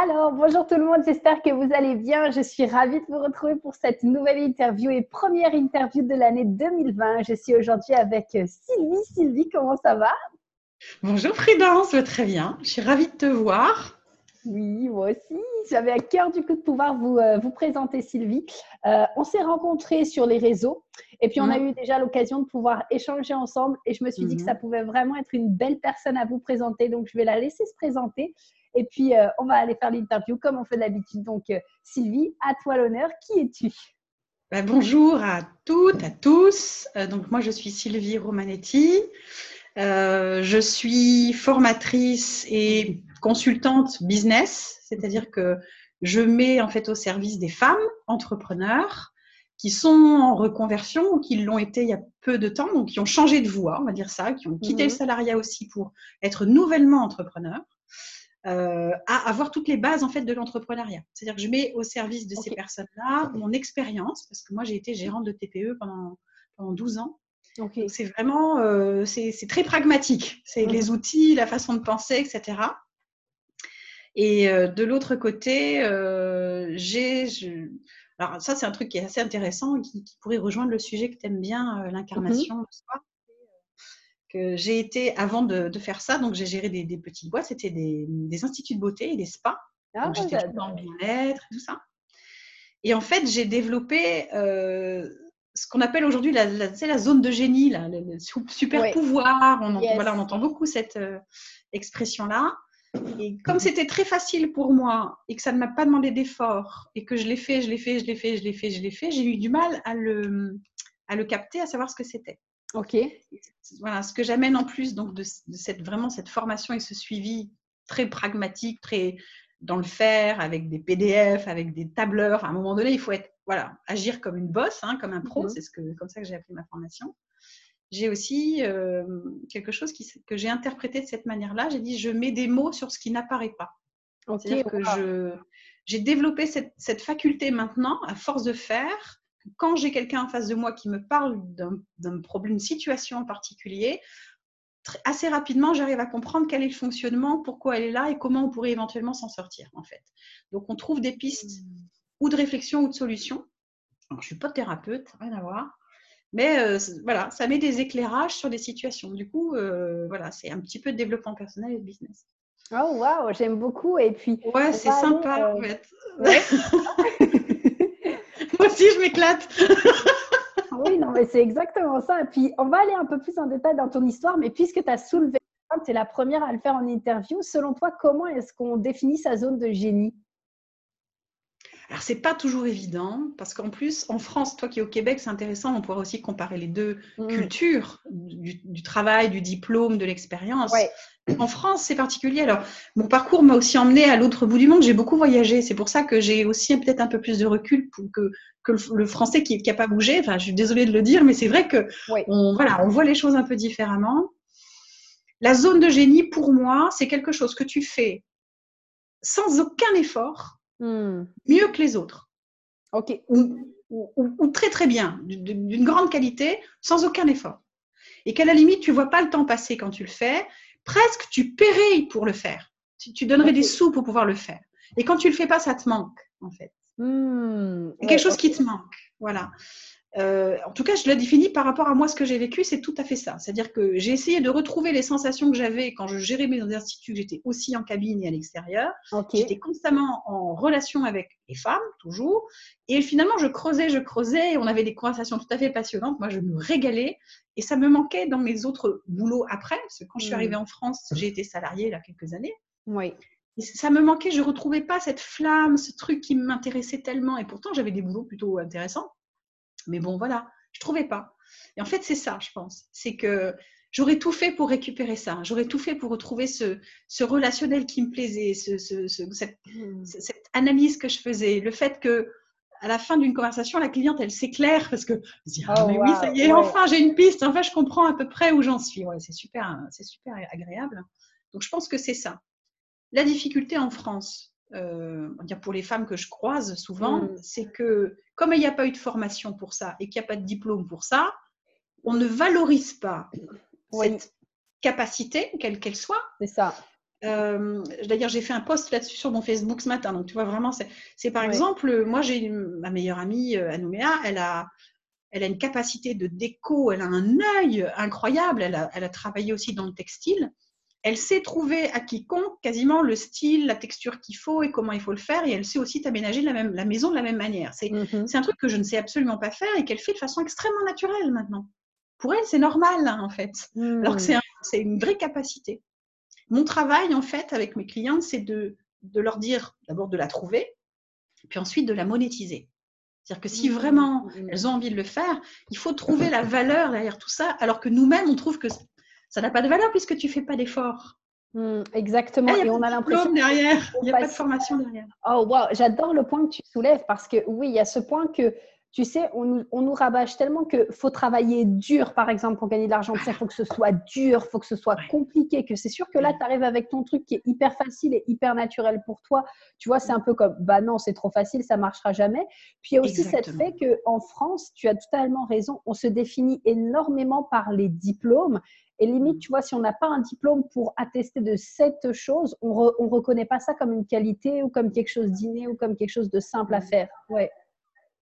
Alors, bonjour tout le monde, j'espère que vous allez bien. Je suis ravie de vous retrouver pour cette nouvelle interview et première interview de l'année 2020. Je suis aujourd'hui avec Sylvie. Sylvie, comment ça va? Bonjour Prudence, très bien. Je suis ravie de te voir. Oui, moi aussi. J'avais à cœur du coup de pouvoir vous, euh, vous présenter Sylvie. Euh, on s'est rencontrés sur les réseaux et puis on a mhm. eu déjà l'occasion de pouvoir échanger ensemble et je me suis dit que ça mhm. pouvait vraiment être une belle personne à vous présenter. Donc je vais la laisser se présenter et puis euh, on va aller faire l'interview comme on fait d'habitude. Donc Sylvie, à toi l'honneur. Qui es-tu? Ben, Bonjour à toutes, à tous. donc moi je suis Sylvie Romanetti. je suis formatrice et consultante business, c'est-à-dire que je mets en fait au service des femmes entrepreneurs qui sont en reconversion ou qui l'ont été il y a peu de temps, donc qui ont changé de voie, on va dire ça, qui ont quitté le mhm. salariat aussi pour être nouvellement entrepreneurs, euh, à avoir toutes les bases en fait de l'entrepreneuriat. C'est-à-dire que je mets au service de ces personnes-là mon expérience, parce que moi j'ai été gérante de TPE pendant, pendant 12 ans. C'est vraiment, euh, c'est très pragmatique. C'est les outils, la façon de penser, etc. Et euh, de l'autre côté, j'ai. Alors, ça, c'est un truc qui est assez intéressant, qui, qui pourrait rejoindre le sujet que tu aimes bien, euh, l'incarnation mmh que j'ai été, avant de, de, faire ça, donc j'ai géré des, des, petites boîtes, c'était des, des, instituts de beauté et des spas. Ah, donc j'étais dans le bien-être et tout ça. Et en fait, j'ai développé euh, ce qu'on appelle aujourd'hui la, la, la, zone de génie, là, le, super pouvoir. On, voilà, on entend beaucoup cette euh, expression-là. Et comme c'était très facile pour moi et que ça ne m'a pas demandé d'effort et que je l'ai fait, je l'ai fait, je l'ai fait, je l'ai fait, je l'ai fait, j'ai eu du mal à le, à le capter, à savoir ce que c'était. Ok. Voilà, ce que j'amène en plus donc de, cette vraiment cette formation et ce suivi très pragmatique, très dans le faire, avec des PDF, avec des tableurs. À un moment donné, il faut être voilà, agir comme une bosse, hein, comme un pro. Mhm. C'est ce que comme ça que j'ai appris ma formation j'ai aussi euh, quelque chose qui, que j'ai interprété de cette manière-là. J'ai dit, je mets des mots sur ce qui n'apparaît pas. C'est-à-dire que je, j'ai développé cette, cette, faculté maintenant, à force de faire, quand j'ai quelqu'un en face de moi qui me parle d'un problème, d'une situation en particulier, assez rapidement, j'arrive à comprendre quel est le fonctionnement, pourquoi elle est là et comment on pourrait éventuellement s'en sortir, en fait. Donc, on trouve des pistes mmh. ou de réflexion ou de solution. Alors, je ne suis pas thérapeute, rien à voir. Mais euh, voilà, ça met des éclairages sur des situations. Du coup, euh, voilà, c'est un petit peu de développement personnel et de business. Oh waouh, j'aime beaucoup. Et puis. Ouais, c'est sympa en euh, fait. Moi aussi, je m'éclate. oui, non, mais c'est exactement ça. Et puis, on va aller un peu plus en détail dans ton histoire, mais puisque tu as soulevé, tu es la première à le faire en interview, selon toi, comment est-ce qu'on définit sa zone de génie? Alors, c'est pas toujours évident parce qu'en plus, en France, toi qui es au Québec, c'est intéressant, on pourra aussi comparer les deux mm. cultures du, travail, du diplôme, de l'expérience. En France, c'est particulier. Alors, mon parcours m'a aussi emmené à l'autre bout du monde. J'ai beaucoup voyagé. C'est pour ça que j'ai aussi peut-être un peu plus de recul pour que, que le, français qui n'a pas bougé. Enfin, je suis désolée de le dire, mais c'est vrai que on, voilà, on voit les choses un peu différemment. La zone de génie, pour moi, c'est quelque chose que tu fais sans aucun effort Hmm. mieux que les autres. Ok. Ou, très très bien, d'une grande qualité, sans aucun effort. Et qu'à la limite, tu vois pas le temps passer quand tu le fais. Presque, tu paierais pour le faire. Tu, donnerais des sous pour pouvoir le faire. Et quand tu le fais pas, ça te manque, en fait. Hmm. quelque chose qui te manque. Voilà. Euh, en tout cas, je le définis par rapport à moi, ce que j'ai vécu, c'est tout à fait ça. C'est-à-dire que j'ai essayé de retrouver les sensations que j'avais quand je gérais mes instituts, j'étais aussi en cabine et à l'extérieur. J'étais constamment en relation avec les femmes, toujours. Et finalement, je creusais, je creusais, et on avait des conversations tout à fait passionnantes. Moi, je me régalais. Et ça me manquait dans mes autres boulots après, parce que quand je suis hmm. arrivée en France, j'ai été salariée il y a quelques années. Oui. Et ça me manquait, je retrouvais pas cette flamme, ce truc qui m'intéressait tellement. Et pourtant, j'avais des boulots plutôt intéressants. Mais bon, voilà, je trouvais pas. Et en fait, c'est ça, je pense. C'est que j'aurais tout fait pour récupérer ça. J'aurais tout fait pour retrouver ce, ce relationnel qui me plaisait, ce, ce, hmm. cette, analyse que je faisais, le fait que à la fin d'une conversation, la cliente, elle s'éclaire parce que ah, oh, oui, ça y est, enfin, j'ai une piste. Enfin, je comprends à peu près où j'en suis. Ouais, c'est super, c'est super agréable. Donc, je pense que c'est ça. La difficulté en France, euh, pour les femmes que je croise souvent, mm. c'est que comme il n'y a pas eu de formation pour ça et qu'il n'y a pas de diplôme pour ça, on ne valorise pas cette capacité, quelle qu'elle soit. C'est ça. Euh, d'ailleurs, j'ai fait un post là-dessus sur mon Facebook ce matin. Donc, tu vois, vraiment, c'est par exemple, moi, j'ai ma meilleure amie, euh, Anouméa, elle a, elle a une capacité de déco, elle a un œil incroyable. Elle a, elle a travaillé aussi dans le textile. Elle sait trouver à quiconque quasiment le style, la texture qu'il faut et comment il faut le faire. Et elle sait aussi aménager la, même, la maison de la même manière. Mhm. C'est un truc que je ne sais absolument pas faire et qu'elle fait de façon extrêmement naturelle maintenant. Pour elle, c'est normal, hein, en fait. Alors que c'est une vraie capacité. Mon travail, en fait, avec mes clientes, c'est de, leur dire d'abord de la trouver, puis ensuite de la monétiser. C'est-à-dire que si mmh, vraiment mmh. elles ont envie de le faire, il faut trouver la valeur derrière tout ça, alors que nous-mêmes, on trouve que ça n'a pas de valeur puisque tu ne fais pas d'effort. exactement. et on a l'impression derrière. Il n'y a pas de formation derrière. Oh wow, j'adore le point que tu soulèves parce que oui, il y a ce point que tu sais, on, nous rabâche tellement qu'il faut travailler dur, par exemple, pour gagner de l'argent. Il faut que ce soit dur, il faut que ce soit compliqué, que c'est sûr que là, tu arrives avec ton truc qui est hyper facile et hyper naturel pour toi. Tu vois, c'est un peu comme, bah non, c'est trop facile, ça marchera jamais. Puis il y a aussi cette fait qu'en France, tu as totalement raison, on se définit énormément par les diplômes. Et limite, mmh. tu vois, si on n'a pas un diplôme pour attester de cette chose, on ne reconnaît pas ça comme une qualité ou comme quelque chose d'inné ou comme quelque chose de simple à faire. Ouais.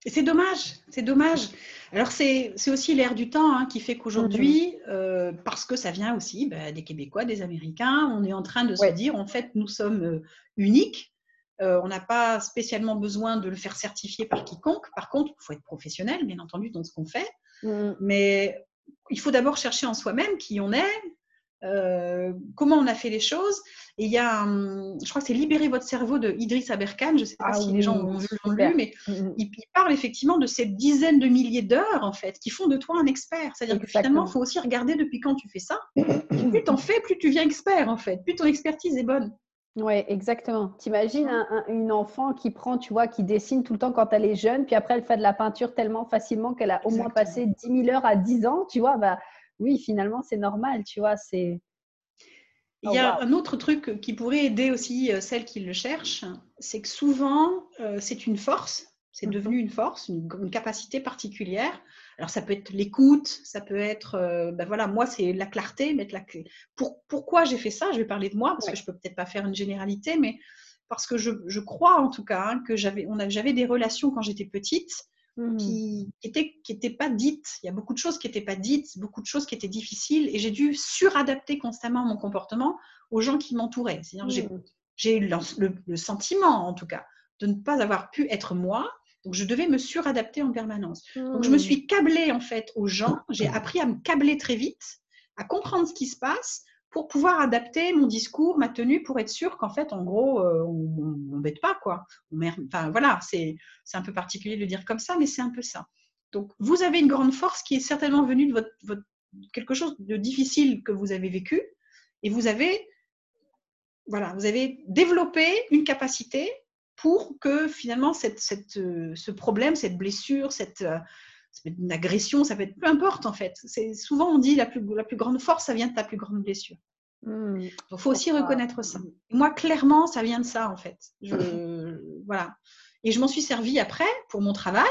Et c'est dommage, c'est dommage. Alors c'est aussi l'air du temps hein, qui fait qu'aujourd'hui, mm-hmm. euh, parce que ça vient aussi bah, des Québécois, des Américains, on est en train de se dire, en fait, nous sommes euh, uniques. Euh, on n'a pas spécialement besoin de le faire certifier par quiconque. Par contre, il faut être professionnel, bien entendu, dans ce qu'on fait. Mm-hmm. Mais il faut d'abord chercher en soi-même qui on est, euh, comment on a fait les choses. Et il y a, je crois que c'est Libérer votre cerveau de Idriss Aberkan, je ne sais pas ah si les gens ont, lu, mais mm, mm. il, parle effectivement de ces dizaines de milliers d'heures, en fait, qui font de toi un expert. C'est-à-dire que finalement, il faut aussi regarder depuis quand tu fais ça. plus tu en fais, plus tu viens expert, en fait, plus ton expertise est bonne. Oui, exactement. T'imagines un, une enfant qui prend, tu vois, qui dessine tout le temps quand elle est jeune, puis après elle fait de la peinture tellement facilement qu'elle a au moins passé 10 000 heures à 10 ans, tu vois, bah, oui, finalement, c'est normal, tu vois. C'est. Il y a oh, un autre truc qui pourrait aider aussi euh, celles qui le cherchent, c'est que souvent, euh, c'est une force, c'est mhm. devenu une force, une, capacité particulière. Alors, ça peut être l'écoute, ça peut être, euh, ben voilà, moi, c'est la clarté, mettre la Pour, pourquoi j'ai fait ça? Je vais parler de moi, parce que je peux peut-être pas faire une généralité, mais parce que je, crois en tout cas hein, que j'avais des relations quand j'étais petite Mmh. qui n'étaient qui était pas dites. Il y a beaucoup de choses qui n'étaient pas dites, beaucoup de choses qui étaient difficiles, et j'ai dû suradapter constamment mon comportement aux gens qui m'entouraient. C'est-à-dire mmh. j'ai eu le, sentiment, en tout cas, de ne pas avoir pu être moi. Donc, je devais me suradapter en permanence. Donc, je me mmh. suis câblée, en fait, aux gens. J'ai appris à me câbler très vite, à comprendre ce qui se passe, pour pouvoir adapter mon discours, ma tenue, pour être sûr qu'en fait, en gros, euh, on n'embête pas, quoi. Voilà, c'est un peu particulier de le dire comme ça, mais c'est un peu ça. Donc, vous avez une grande force qui est certainement venue de quelque chose de difficile que vous avez vécu, et vous avez, voilà, vous avez développé une capacité pour que finalement cette, cette, euh, ce problème, cette blessure, cette, euh, ça peut être une agression, ça peut être peu importe en fait. C'est souvent on dit la plus, la plus grande force, ça vient de ta plus grande blessure. Mmh. Donc, il faut aussi reconnaître ça. moi, clairement, ça vient de ça, en fait. Je, voilà. Et je m'en suis servi après pour mon travail,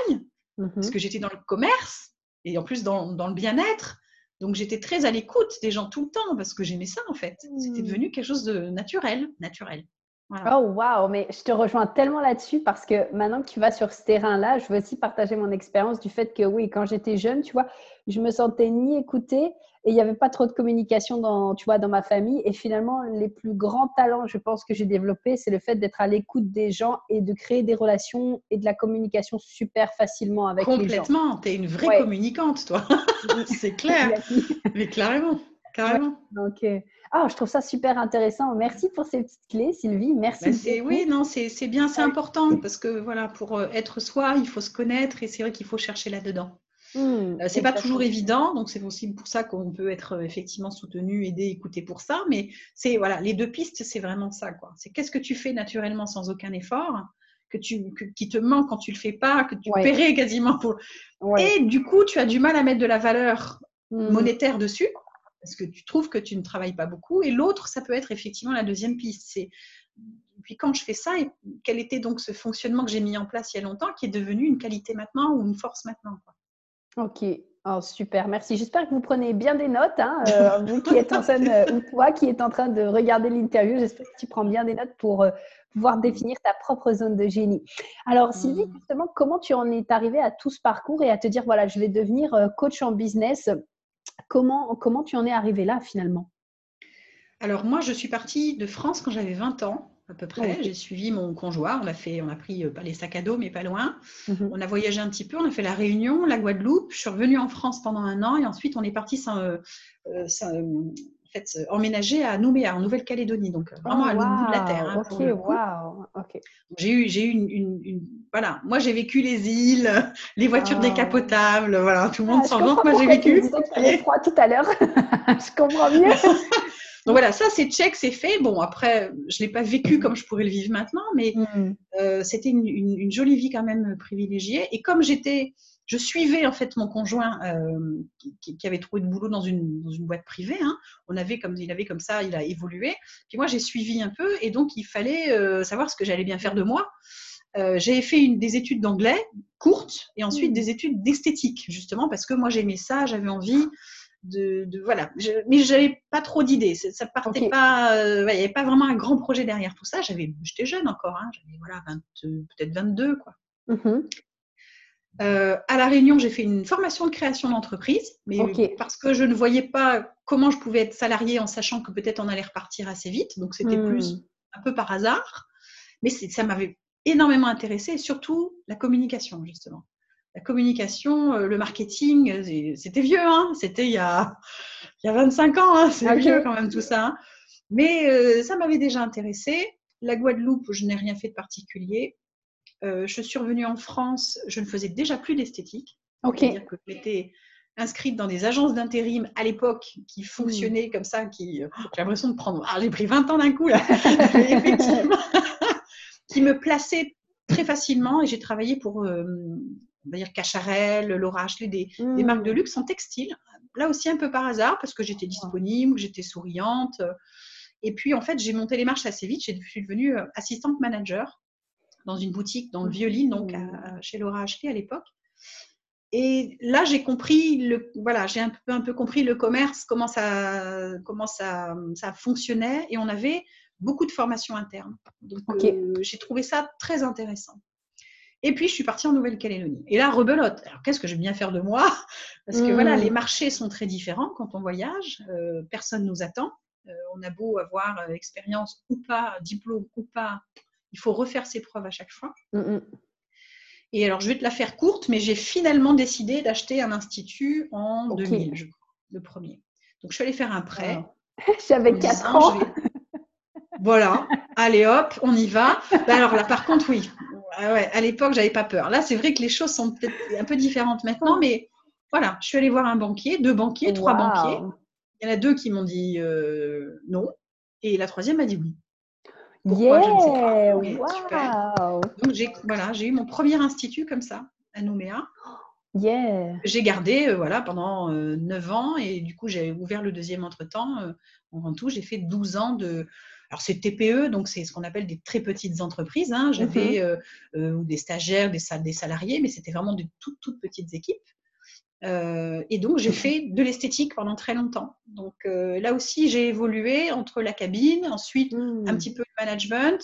mmh parce que j'étais dans le commerce et en plus dans, dans le bien-être. Donc, j'étais très à l'écoute des gens tout le temps parce que j'aimais ça, en fait. C'était mmh. devenu quelque chose de naturel, naturel. Oh waouh, mais je te rejoins tellement là-dessus parce que maintenant que tu vas sur ce terrain-là, je veux aussi partager mon expérience du fait que oui, quand j'étais jeune, tu vois, je me sentais ni écoutée et il n'y avait pas trop de communication dans, tu vois, dans ma famille. Et finalement, les plus grands talents, je pense que j'ai développé, c'est le fait d'être à l'écoute des gens et de créer des relations et de la communication super facilement avec les gens. Complètement, tu es une vraie communicante, toi. c'est clair, mais carrément, carrément. donc, ah, je trouve ça super intéressant. Merci pour ces petites clés, Sylvie. Merci. Bah, oui, non, c'est bien, c'est important parce que voilà, pour euh, être soi, il faut se connaître et c'est vrai qu'il faut chercher là-dedans. Ce mmh, c'est pas toujours évident, donc c'est aussi pour ça qu'on peut être euh, effectivement soutenu, aidé, écouté pour ça. Mais c'est voilà, les deux pistes, c'est vraiment ça, quoi. C'est qu'est-ce que tu fais naturellement sans aucun effort, que tu, qui te manque quand tu le fais pas, que tu paierais quasiment pour. Et du coup, tu as du mal à mettre de la valeur mmh. monétaire dessus parce que tu trouves que tu ne travailles pas beaucoup. Et l'autre, ça peut être effectivement la deuxième piste. C'est puis quand je fais ça, quel était donc ce fonctionnement que j'ai mis en place il y a longtemps qui est devenu une qualité maintenant ou une force maintenant Ok. Oh, super, merci. J'espère que vous prenez bien des notes, hein, euh, vous qui êtes en train ou toi qui est en train de regarder l'interview. J'espère que tu prends bien des notes pour euh, pouvoir définir ta propre zone de génie. Alors, Sylvie, mm. justement, comment tu en es arrivée à tout ce parcours et à te dire, voilà, je vais devenir euh, coach en business? Comment, comment tu en es arrivée là finalement? Alors, moi, je suis partie de France quand j'avais 20 ans à peu près. J'ai suivi mon conjoint. On a fait, on a pris euh, pas les sacs à dos, mais pas loin. Mhm. On a voyagé un petit peu. On a fait la Réunion, la Guadeloupe. Je suis revenue en France pendant un an et ensuite on est parti sans, euh, euh, fait, emménager à Nouméa, en Nouvelle-Calédonie, donc vraiment à l'autre bout de la terre. Hein, ok, J'ai eu, j'ai eu une, voilà. Moi, j'ai vécu les îles, les voitures ah. décapotables. Voilà, tout le monde ah, s'en rend. Moi, j'ai vécu. Tu froid tout à l'heure. je comprends mieux. Donc voilà, ça c'est check, c'est fait. Bon, après, je l'ai pas vécu comme je pourrais le vivre maintenant, mais mm. euh, c'était une, jolie vie quand même privilégiée. Et comme j'étais, je suivais en fait mon conjoint euh, qui, avait trouvé de boulot dans une, boîte privée. Hein. On avait comme il avait comme ça, il a évolué. Puis moi j'ai suivi un peu et donc il fallait euh, savoir ce que j'allais bien faire de moi. j'ai fait une, des études d'anglais courtes et ensuite mm. des études d'esthétique justement parce que moi j'aimais ça, j'avais envie de, voilà. Je, mais j'avais pas trop d'idées. Ça partait pas. Euh, il n'y avait pas vraiment un grand projet derrière tout ça. J'avais, j'étais jeune encore. Hein, j'avais voilà, peut-être 22 quoi. Mm-hmm. Euh, à la Réunion, j'ai fait une formation de création d'entreprise, mais parce que je ne voyais pas comment je pouvais être salarié en sachant que peut-être on allait repartir assez vite. Donc c'était mm. plus un peu par hasard, mais ça m'avait énormément intéressé et surtout la communication justement la communication, euh, le marketing, c'était vieux, hein c'était il, y a, il y a 25 ans, hein c'est vieux quand même tout ça. Hein. Mais euh, ça m'avait déjà intéressé. La Guadeloupe, je n'ai rien fait de particulier. Je suis revenue en France, je ne faisais déjà plus d'esthétique. Ok. C'est-à-dire que j'étais inscrite dans des agences d'intérim à l'époque qui fonctionnaient comme ça, qui j'ai l'impression de prendre. Ah, j'ai pris 20 ans d'un coup là, effectivement, qui me plaçaient très facilement et j'ai travaillé pour on va dire Cacharel, Laura Ashley, des, marques de luxe en textile. Là aussi un peu par hasard parce que j'étais disponible, j'étais souriante. Et puis en fait, j'ai monté les marches assez vite. Je suis devenue euh, assistante manager dans une boutique dans le Violine, donc mmh. chez Laura Ashley à l'époque. Et là, j'ai compris le, voilà, j'ai un peu, un peu compris le commerce, comment ça, comment ça, ça fonctionnait, et on avait beaucoup de formations internes. Donc, euh, j'ai trouvé ça très intéressant. Et puis, je suis partie en Nouvelle-Calédonie. Et là, rebelote. Alors, qu'est-ce que je vais bien faire de moi? Parce que voilà, hmm. les marchés sont très différents quand on voyage. Euh, personne ne nous attend. Euh, on a beau avoir euh, expérience ou pas, diplôme ou pas, il faut refaire ses preuves à chaque fois. Hmm, hmm. Et alors, je vais te la faire courte, mais j'ai finalement décidé d'acheter un institut en 2000, je crois, le premier. Donc, je suis allée faire un prêt. J'avais 4 ans. Voilà, allez hop, on y va. Bah, alors là, par contre, oui, ah ouais, à l'époque, j'avais pas peur. Là, c'est vrai que les choses sont peut-être un peu différentes maintenant, mais voilà, je suis allée voir un banquier, deux banquiers, trois banquiers. Il y en a deux qui m'ont dit euh, non, et la troisième m'a dit oui. Pourquoi Je ne sais pas. Donc j'ai voilà, j'ai eu mon premier institut comme ça à Nouméa. Yeah. J'ai gardé euh, voilà pendant euh, neuf ans et du coup j'ai ouvert le deuxième entre temps. en tout, j'ai fait 12 ans de alors c'est TPE, donc c'est ce qu'on appelle des très petites entreprises. Hein. J'avais mhm. euh, euh, des stagiaires, des, des salariés, mais c'était vraiment de toutes, toutes petites équipes. Euh, et donc j'ai fait de l'esthétique pendant très longtemps. Donc là aussi j'ai évolué entre la cabine, ensuite un mmh. petit peu le management,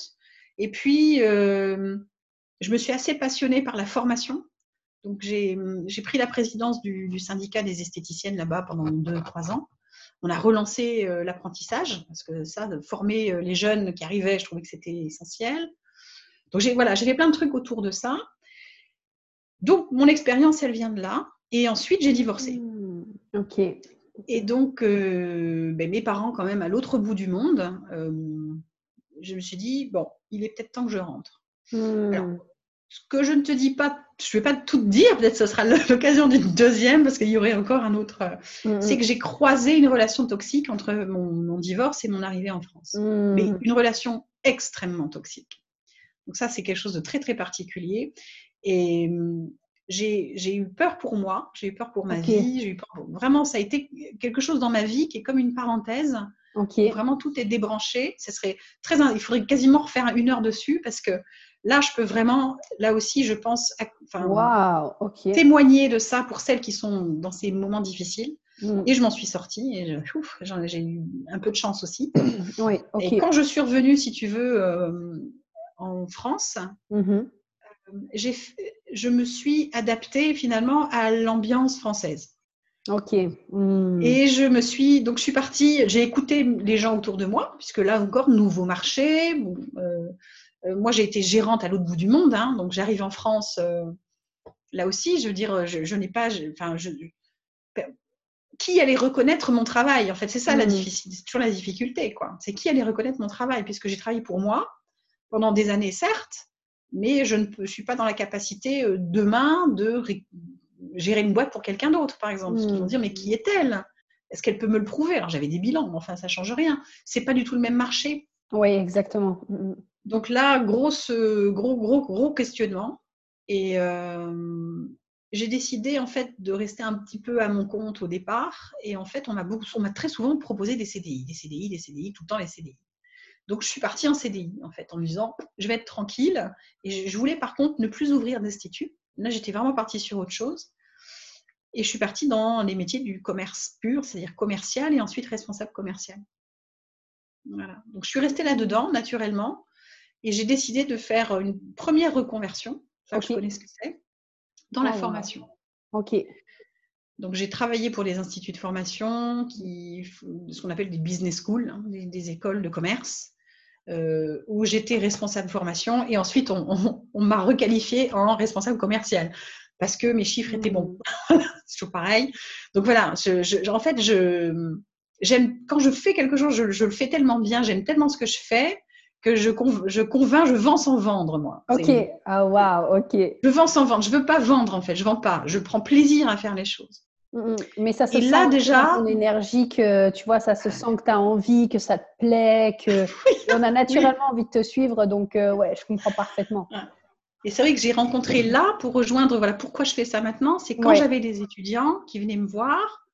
et puis je me suis assez passionnée par la formation. Donc j'ai pris la présidence du, du syndicat des esthéticiennes là-bas pendant deux, trois ans on a relancé euh, l'apprentissage, parce que ça, former euh, les jeunes qui arrivaient, je trouvais que c'était essentiel. Donc j'ai voilà, fait plein de trucs autour de ça. Donc mon expérience, elle vient de là. Et ensuite, j'ai divorcé. Mmh, ok. Et donc, euh, ben, mes parents, quand même, à l'autre bout du monde, je me suis dit, bon, il est peut-être temps que je rentre. Mmh ce que je ne te dis pas, je ne vais pas tout te dire, peut-être ce sera l'occasion d'une deuxième parce qu'il y aurait encore un autre. Euh, mm, mm. C'est que j'ai croisé une relation toxique entre mon, divorce et mon arrivée en France. Mais une relation extrêmement toxique. Donc ça, c'est quelque chose de très très particulier. Et j'ai eu peur pour moi, j'ai eu peur pour ma vie, j'ai eu peur Vraiment, ça a été quelque chose dans ma vie qui est comme une parenthèse. Vraiment, tout est débranché. Ça serait très... Il faudrait quasiment refaire une heure dessus parce que là, je peux vraiment, là aussi, je pense, wow, témoigner de ça pour celles qui sont dans ces moments difficiles. Mm. Et je m'en suis sortie et j'ai eu un peu de chance aussi. Oui, Et quand je suis revenue, si tu veux, euh, en France, mm-hmm. euh, je me suis adaptée finalement à l'ambiance française. Ok. Mm. Et je me suis donc je suis partie, j'ai écouté les gens autour de moi puisque là encore nouveau marché. Euh, moi j'ai été gérante à l'autre bout du monde, hein, donc j'arrive en France. là aussi, je veux dire, je, n'ai pas, enfin, je, qui allait reconnaître mon travail? En fait, c'est ça la mmh. difficile, c'est toujours la difficulté, quoi. C'est qui allait reconnaître mon travail, puisque j'ai travaillé pour moi pendant des années, certes, mais je ne suis pas dans la capacité euh, demain de gérer une boîte pour quelqu'un d'autre, par exemple. Ils vont mmh. dire, mais qui est-elle? Est-ce qu'elle peut me le prouver? Alors, j'avais des bilans, mais enfin, ça change rien. C'est pas du tout le même marché. Oui, exactement. Mmh, Donc là, gros, gros, gros questionnement. Et, euh, j'ai décidé en fait de rester un petit peu à mon compte au départ. Et en fait, on m'a beaucoup, on m'a très souvent proposé des CDI, des CDI, des CDI, tout le temps les CDI. Donc, je suis partie en CDI en fait, en me disant, je vais être tranquille. Et je voulais par contre ne plus ouvrir d'institut. Là, j'étais vraiment partie sur autre chose. Et je suis partie dans les métiers du commerce pur, c'est-à-dire commercial et ensuite responsable commercial. Voilà. Donc, je suis restée là-dedans naturellement. Et j'ai décidé de faire une première reconversion. Ça, je connais ce que c'est dans la oh, formation. Ok. Donc, j'ai travaillé pour les instituts de formation, qui, ce qu'on appelle des business schools, hein, des, écoles de commerce, euh, où j'étais responsable formation. Et ensuite, on, m'a requalifié en responsable commercial parce que mes chiffres étaient bons. Hmm. C'est toujours pareil. Donc voilà, en fait, je, j'aime quand je fais quelque chose, je, je, le fais tellement bien, j'aime tellement ce que je fais que je, je convainc, je vends sans vendre, moi. Ok, ah waouh, ok. Je vends sans vendre, je veux pas vendre en fait, je vends pas, je prends plaisir à faire les choses. Mm, mm. Mais ça se sent là, déjà, ton énergie, que tu vois, ça se sent que tu as envie, que ça te plaît, que on a naturellement envie de te suivre, donc euh, ouais, je comprends parfaitement. Et c'est vrai que j'ai rencontré là pour rejoindre, voilà pourquoi je fais ça maintenant, c'est quand j'avais des étudiants qui venaient me voir,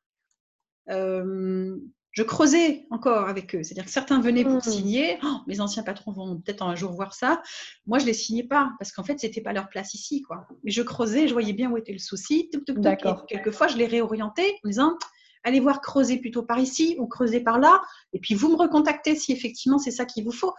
euh, je creusais encore avec eux. C'est-à-dire que certains venaient pour mmh. signer. Oh, mes anciens patrons vont peut-être un jour voir ça. Moi, je les signais pas parce qu'en fait, c'était pas leur place ici, quoi. Mais je creusais, je voyais bien où était le souci. D'accord. Quelquefois, je les réorientais en disant allez voir creuser plutôt par ici ou creuser par là. Et puis vous me recontactez si effectivement c'est ça qu'il vous faut.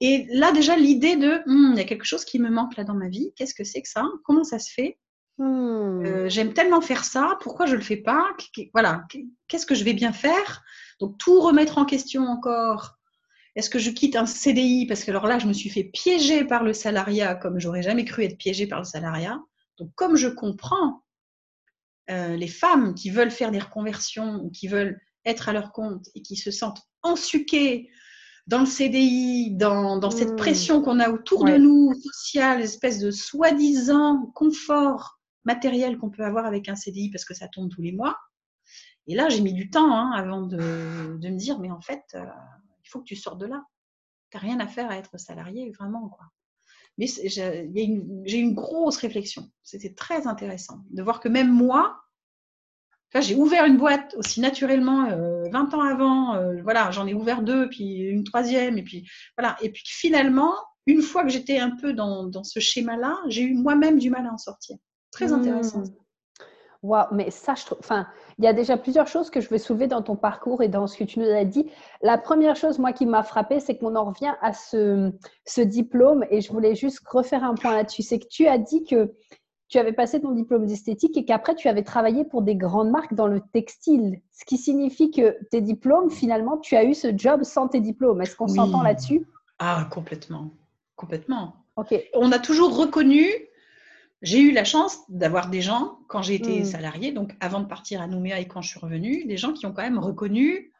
Et là, déjà, l'idée de hum, il y a quelque chose qui me manque là dans ma vie. Qu'est-ce que c'est que ça? Comment ça se fait? Mmh. euh, J'aime tellement faire ça. Pourquoi je le fais pas? Voilà. Qu'est-ce que je vais bien faire? Donc tout remettre en question encore. Est-ce que je quitte un CDI Parce que alors là, je me suis fait piéger par le salariat comme j'aurais jamais cru être piégée par le salariat. Donc comme je comprends euh, les femmes qui veulent faire des reconversions ou qui veulent être à leur compte et qui se sentent ensuquées dans le CDI, dans, cette mmh. pression qu'on a autour de nous, sociale, espèce de soi-disant confort matériel qu'on peut avoir avec un CDI parce que ça tombe tous les mois, et là, j'ai mis du temps hein, avant de, me dire, mais en fait, euh, il faut que tu sortes de là. Tu n'as rien à faire à être salarié, vraiment. Quoi. Mais j'ai une, une, grosse réflexion. C'était très intéressant de voir que même moi, j'ai ouvert une boîte aussi naturellement 20 euh, ans avant. Euh, voilà, j'en ai ouvert deux, puis une troisième, et puis voilà. Et puis finalement, une fois que j'étais un peu dans, dans ce schéma-là, j'ai eu moi-même du mal à en sortir. Très mmh. Waouh, mais ça, je trouve. Enfin, il y a déjà plusieurs choses que je veux soulever dans ton parcours et dans ce que tu nous as dit. La première chose, moi, qui m'a frappée, c'est qu'on en revient à ce, ce, diplôme et je voulais juste refaire un point là-dessus. C'est que tu as dit que tu avais passé ton diplôme d'esthétique et qu'après, tu avais travaillé pour des grandes marques dans le textile. Ce qui signifie que tes diplômes, finalement, tu as eu ce job sans tes diplômes. Est-ce qu'on s'entend là-dessus? Ah, complètement. Complètement. Ok. On a toujours reconnu j'ai eu la chance d'avoir des gens, quand j'ai été mmh. salariée, donc avant de partir à Nouméa et quand je suis revenue, des gens qui ont quand même reconnu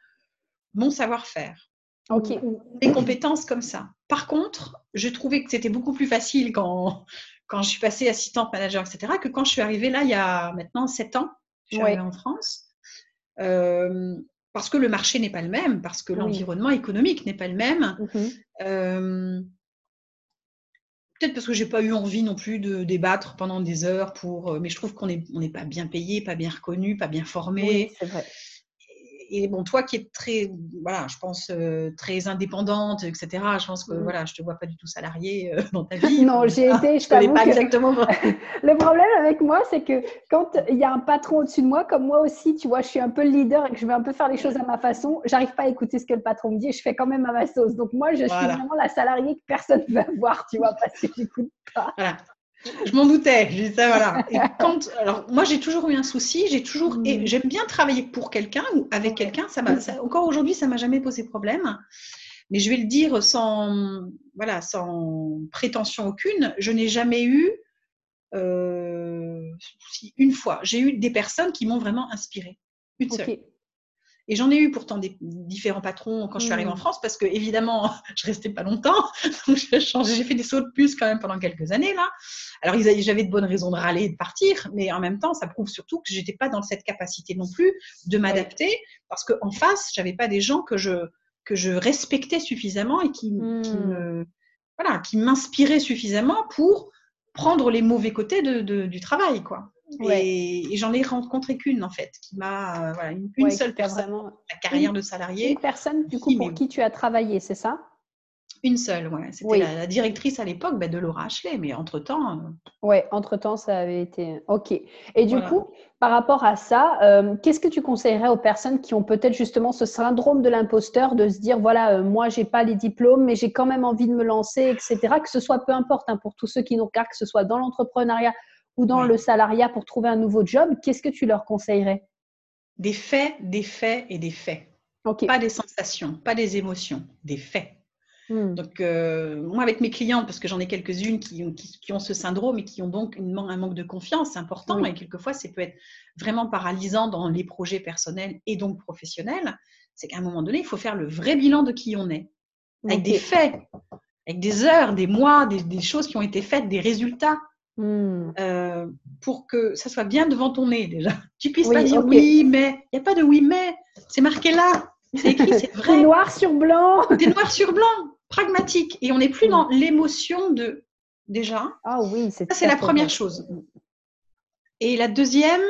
mon savoir-faire. Ok. Des compétences comme ça. Par contre, je trouvais que c'était beaucoup plus facile quand, quand je suis passée assistante manager, etc., que quand je suis arrivée là, il y a maintenant sept ans, je suis arrivée en France. Euh, parce que le marché n'est pas le même, parce que l'environnement économique n'est pas le même. Mmh euh, Peut-être parce que j'ai pas eu envie non plus de débattre pendant des heures pour. Euh, mais je trouve qu'on n'est on pas bien payé, pas bien reconnu, pas bien formé. c'est vrai. Et, bon, toi qui es très, voilà, je pense, euh, très indépendante, etc., je pense que, mm. voilà, je te vois pas du tout salariée euh, dans ta vie. non, j'ai été, je, t'avoue pas exactement. le problème avec moi, c'est que quand il y a un patron au-dessus de moi, comme moi aussi, tu vois, je suis un peu le leader et que je vais un peu faire les choses à ma façon, j'arrive pas à écouter ce que le patron me dit et je fais quand même à ma sauce. Donc moi, je suis vraiment la salariée que personne ne va voir, tu vois, parce que j'écoute pas. Voilà. Je m'en doutais. Je ça, voilà. quand, alors, moi, j'ai toujours eu un souci. J'ai toujours, et mm. j'aime bien travailler pour quelqu'un ou avec quelqu'un. Ça, encore aujourd'hui, ça m'a jamais posé problème. Mais je vais le dire sans, voilà, sans prétention aucune. Je n'ai jamais eu, euh, une fois, j'ai eu des personnes qui m'ont vraiment inspirée. Une seule. Et j'en ai eu pourtant des différents patrons quand je suis arrivée en mmh. France, parce que évidemment, je restais pas longtemps. Donc j'ai fait des sauts de puce quand même pendant quelques années là. Alors j'avais de bonnes raisons de râler et de partir, mais en même temps, ça prouve surtout que j'étais pas dans cette capacité non plus de m'adapter, parce qu'en face, j'avais pas des gens que je que je respectais suffisamment et qui, qui mmh. me voilà, qui m'inspiraient suffisamment pour prendre les mauvais côtés de, du travail, quoi. Et, j'en ai rencontré qu'une en fait, qui m'a euh, voilà, une, seule personne vraiment... la carrière de salarié. Une personne du coup pour qui tu as travaillé, c'est ça? Une seule, ouais. C'était la, directrice à l'époque bah, de Laura Ashley, mais entre temps. Euh, Oui, entre temps ça avait été. Ok. Et du coup, par rapport à ça, euh, qu'est-ce que tu conseillerais aux personnes qui ont peut-être justement ce syndrome de l'imposteur, de se dire voilà, moi j'ai pas les diplômes, mais j'ai quand même envie de me lancer, etc. Que ce soit peu importe hein, pour tous ceux qui nous regardent, que ce soit dans l'entrepreneuriat ou dans le salariat pour trouver un nouveau job, qu'est-ce que tu leur conseillerais? Des faits, des faits et des faits. Pas des sensations, pas des émotions, des faits. Hmm. Donc, euh, moi, avec mes clientes, parce que j'en ai quelques-unes qui, qui, ont ce syndrome et qui ont donc une, un manque de confiance important, et quelquefois, ça peut être vraiment paralysant dans les projets personnels et donc professionnels, c'est qu'à un moment donné, il faut faire le vrai bilan de qui on est, avec des faits, avec des heures, des mois, des choses qui ont été faites, des résultats. Hmm. Euh, pour que ça soit bien devant ton nez déjà. Tu puisses pas dire oui, mais. Il n'y a pas de oui, mais. C'est marqué là. C'est écrit, c'est vrai. noir sur blanc. C'est noir sur blanc. Pragmatique. Et on n'est plus dans l'émotion de. Déjà. Ah oui, c'est Ça, c'est la première chose. Et la deuxième,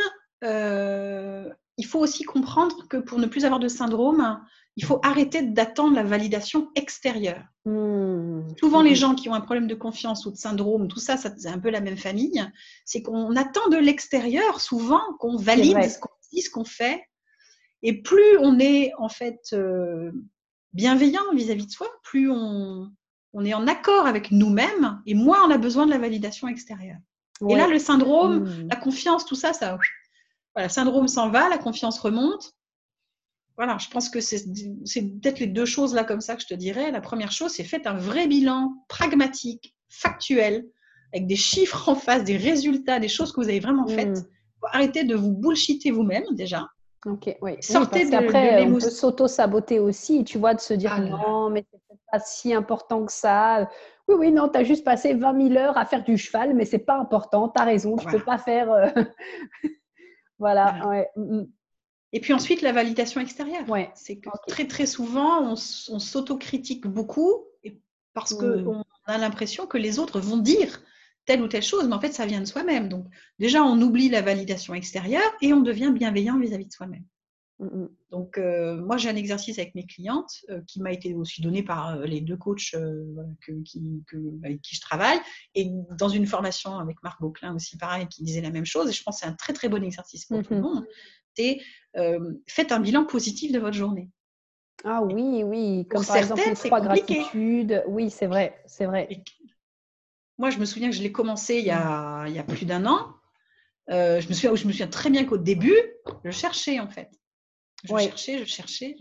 euh, il faut aussi comprendre que pour ne plus avoir de syndrome, il faut arrêter d'attendre la validation extérieure. Hmm. Souvent, les gens qui ont un problème de confiance ou de syndrome, tout ça, c'est un peu la même famille, c'est qu'on attend de l'extérieur souvent qu'on valide ce qu'on dit, ce qu'on fait. Et plus on est en fait euh, bienveillant vis-à-vis de soi, plus on, est en accord avec nous-mêmes et moins on a besoin de la validation extérieure. Et là, le syndrome, hmm. la confiance, tout ça, ça, voilà, le syndrome s'en va, la confiance remonte voilà, je pense que c'est peut-être les deux choses là comme ça que je te dirais. La première chose, c'est faites un vrai bilan pragmatique, factuel, avec des chiffres en face, des résultats, des choses que vous avez vraiment faites. Mmh. Arrêtez de vous bullshiter vous-même déjà. Ok, oui. Sortez oui, après, on peut s'auto-saboter aussi, tu vois, de se dire ah non, mais c'est pas si important que ça. Oui, oui, non, tu as juste passé 20 000 heures à faire du cheval, mais c'est pas important, tu as raison, tu ne peux pas faire. Euh, voilà, voilà. Ouais. Et puis ensuite, la validation extérieure. Ouais. C'est que très, très souvent, on, on s'autocritique beaucoup parce qu'on mmh. a l'impression que les autres vont dire telle ou telle chose, mais en fait, ça vient de soi-même. Donc, déjà, on oublie la validation extérieure et on devient bienveillant vis-à-vis de soi-même. Mmh, mmh. Donc, euh, moi, j'ai un exercice avec mes clientes euh, qui m'a été aussi donné par euh, les deux coachs qui, avec qui je travaille et dans une formation avec Marc Beauclin aussi, pareil, qui disait la même chose. Et je pense que c'est un très, très bon exercice pour tout le monde c'est euh, faites un bilan positif de votre journée. Ah oui, oui, comme par exemple les trois gratitudes. Oui, c'est vrai, c'est vrai. moi, je me souviens que je l'ai commencé il y a, il y a plus d'un an. Euh, je, me souviens, je me souviens très bien qu'au début, je cherchais en fait. Je cherchais, je cherchais.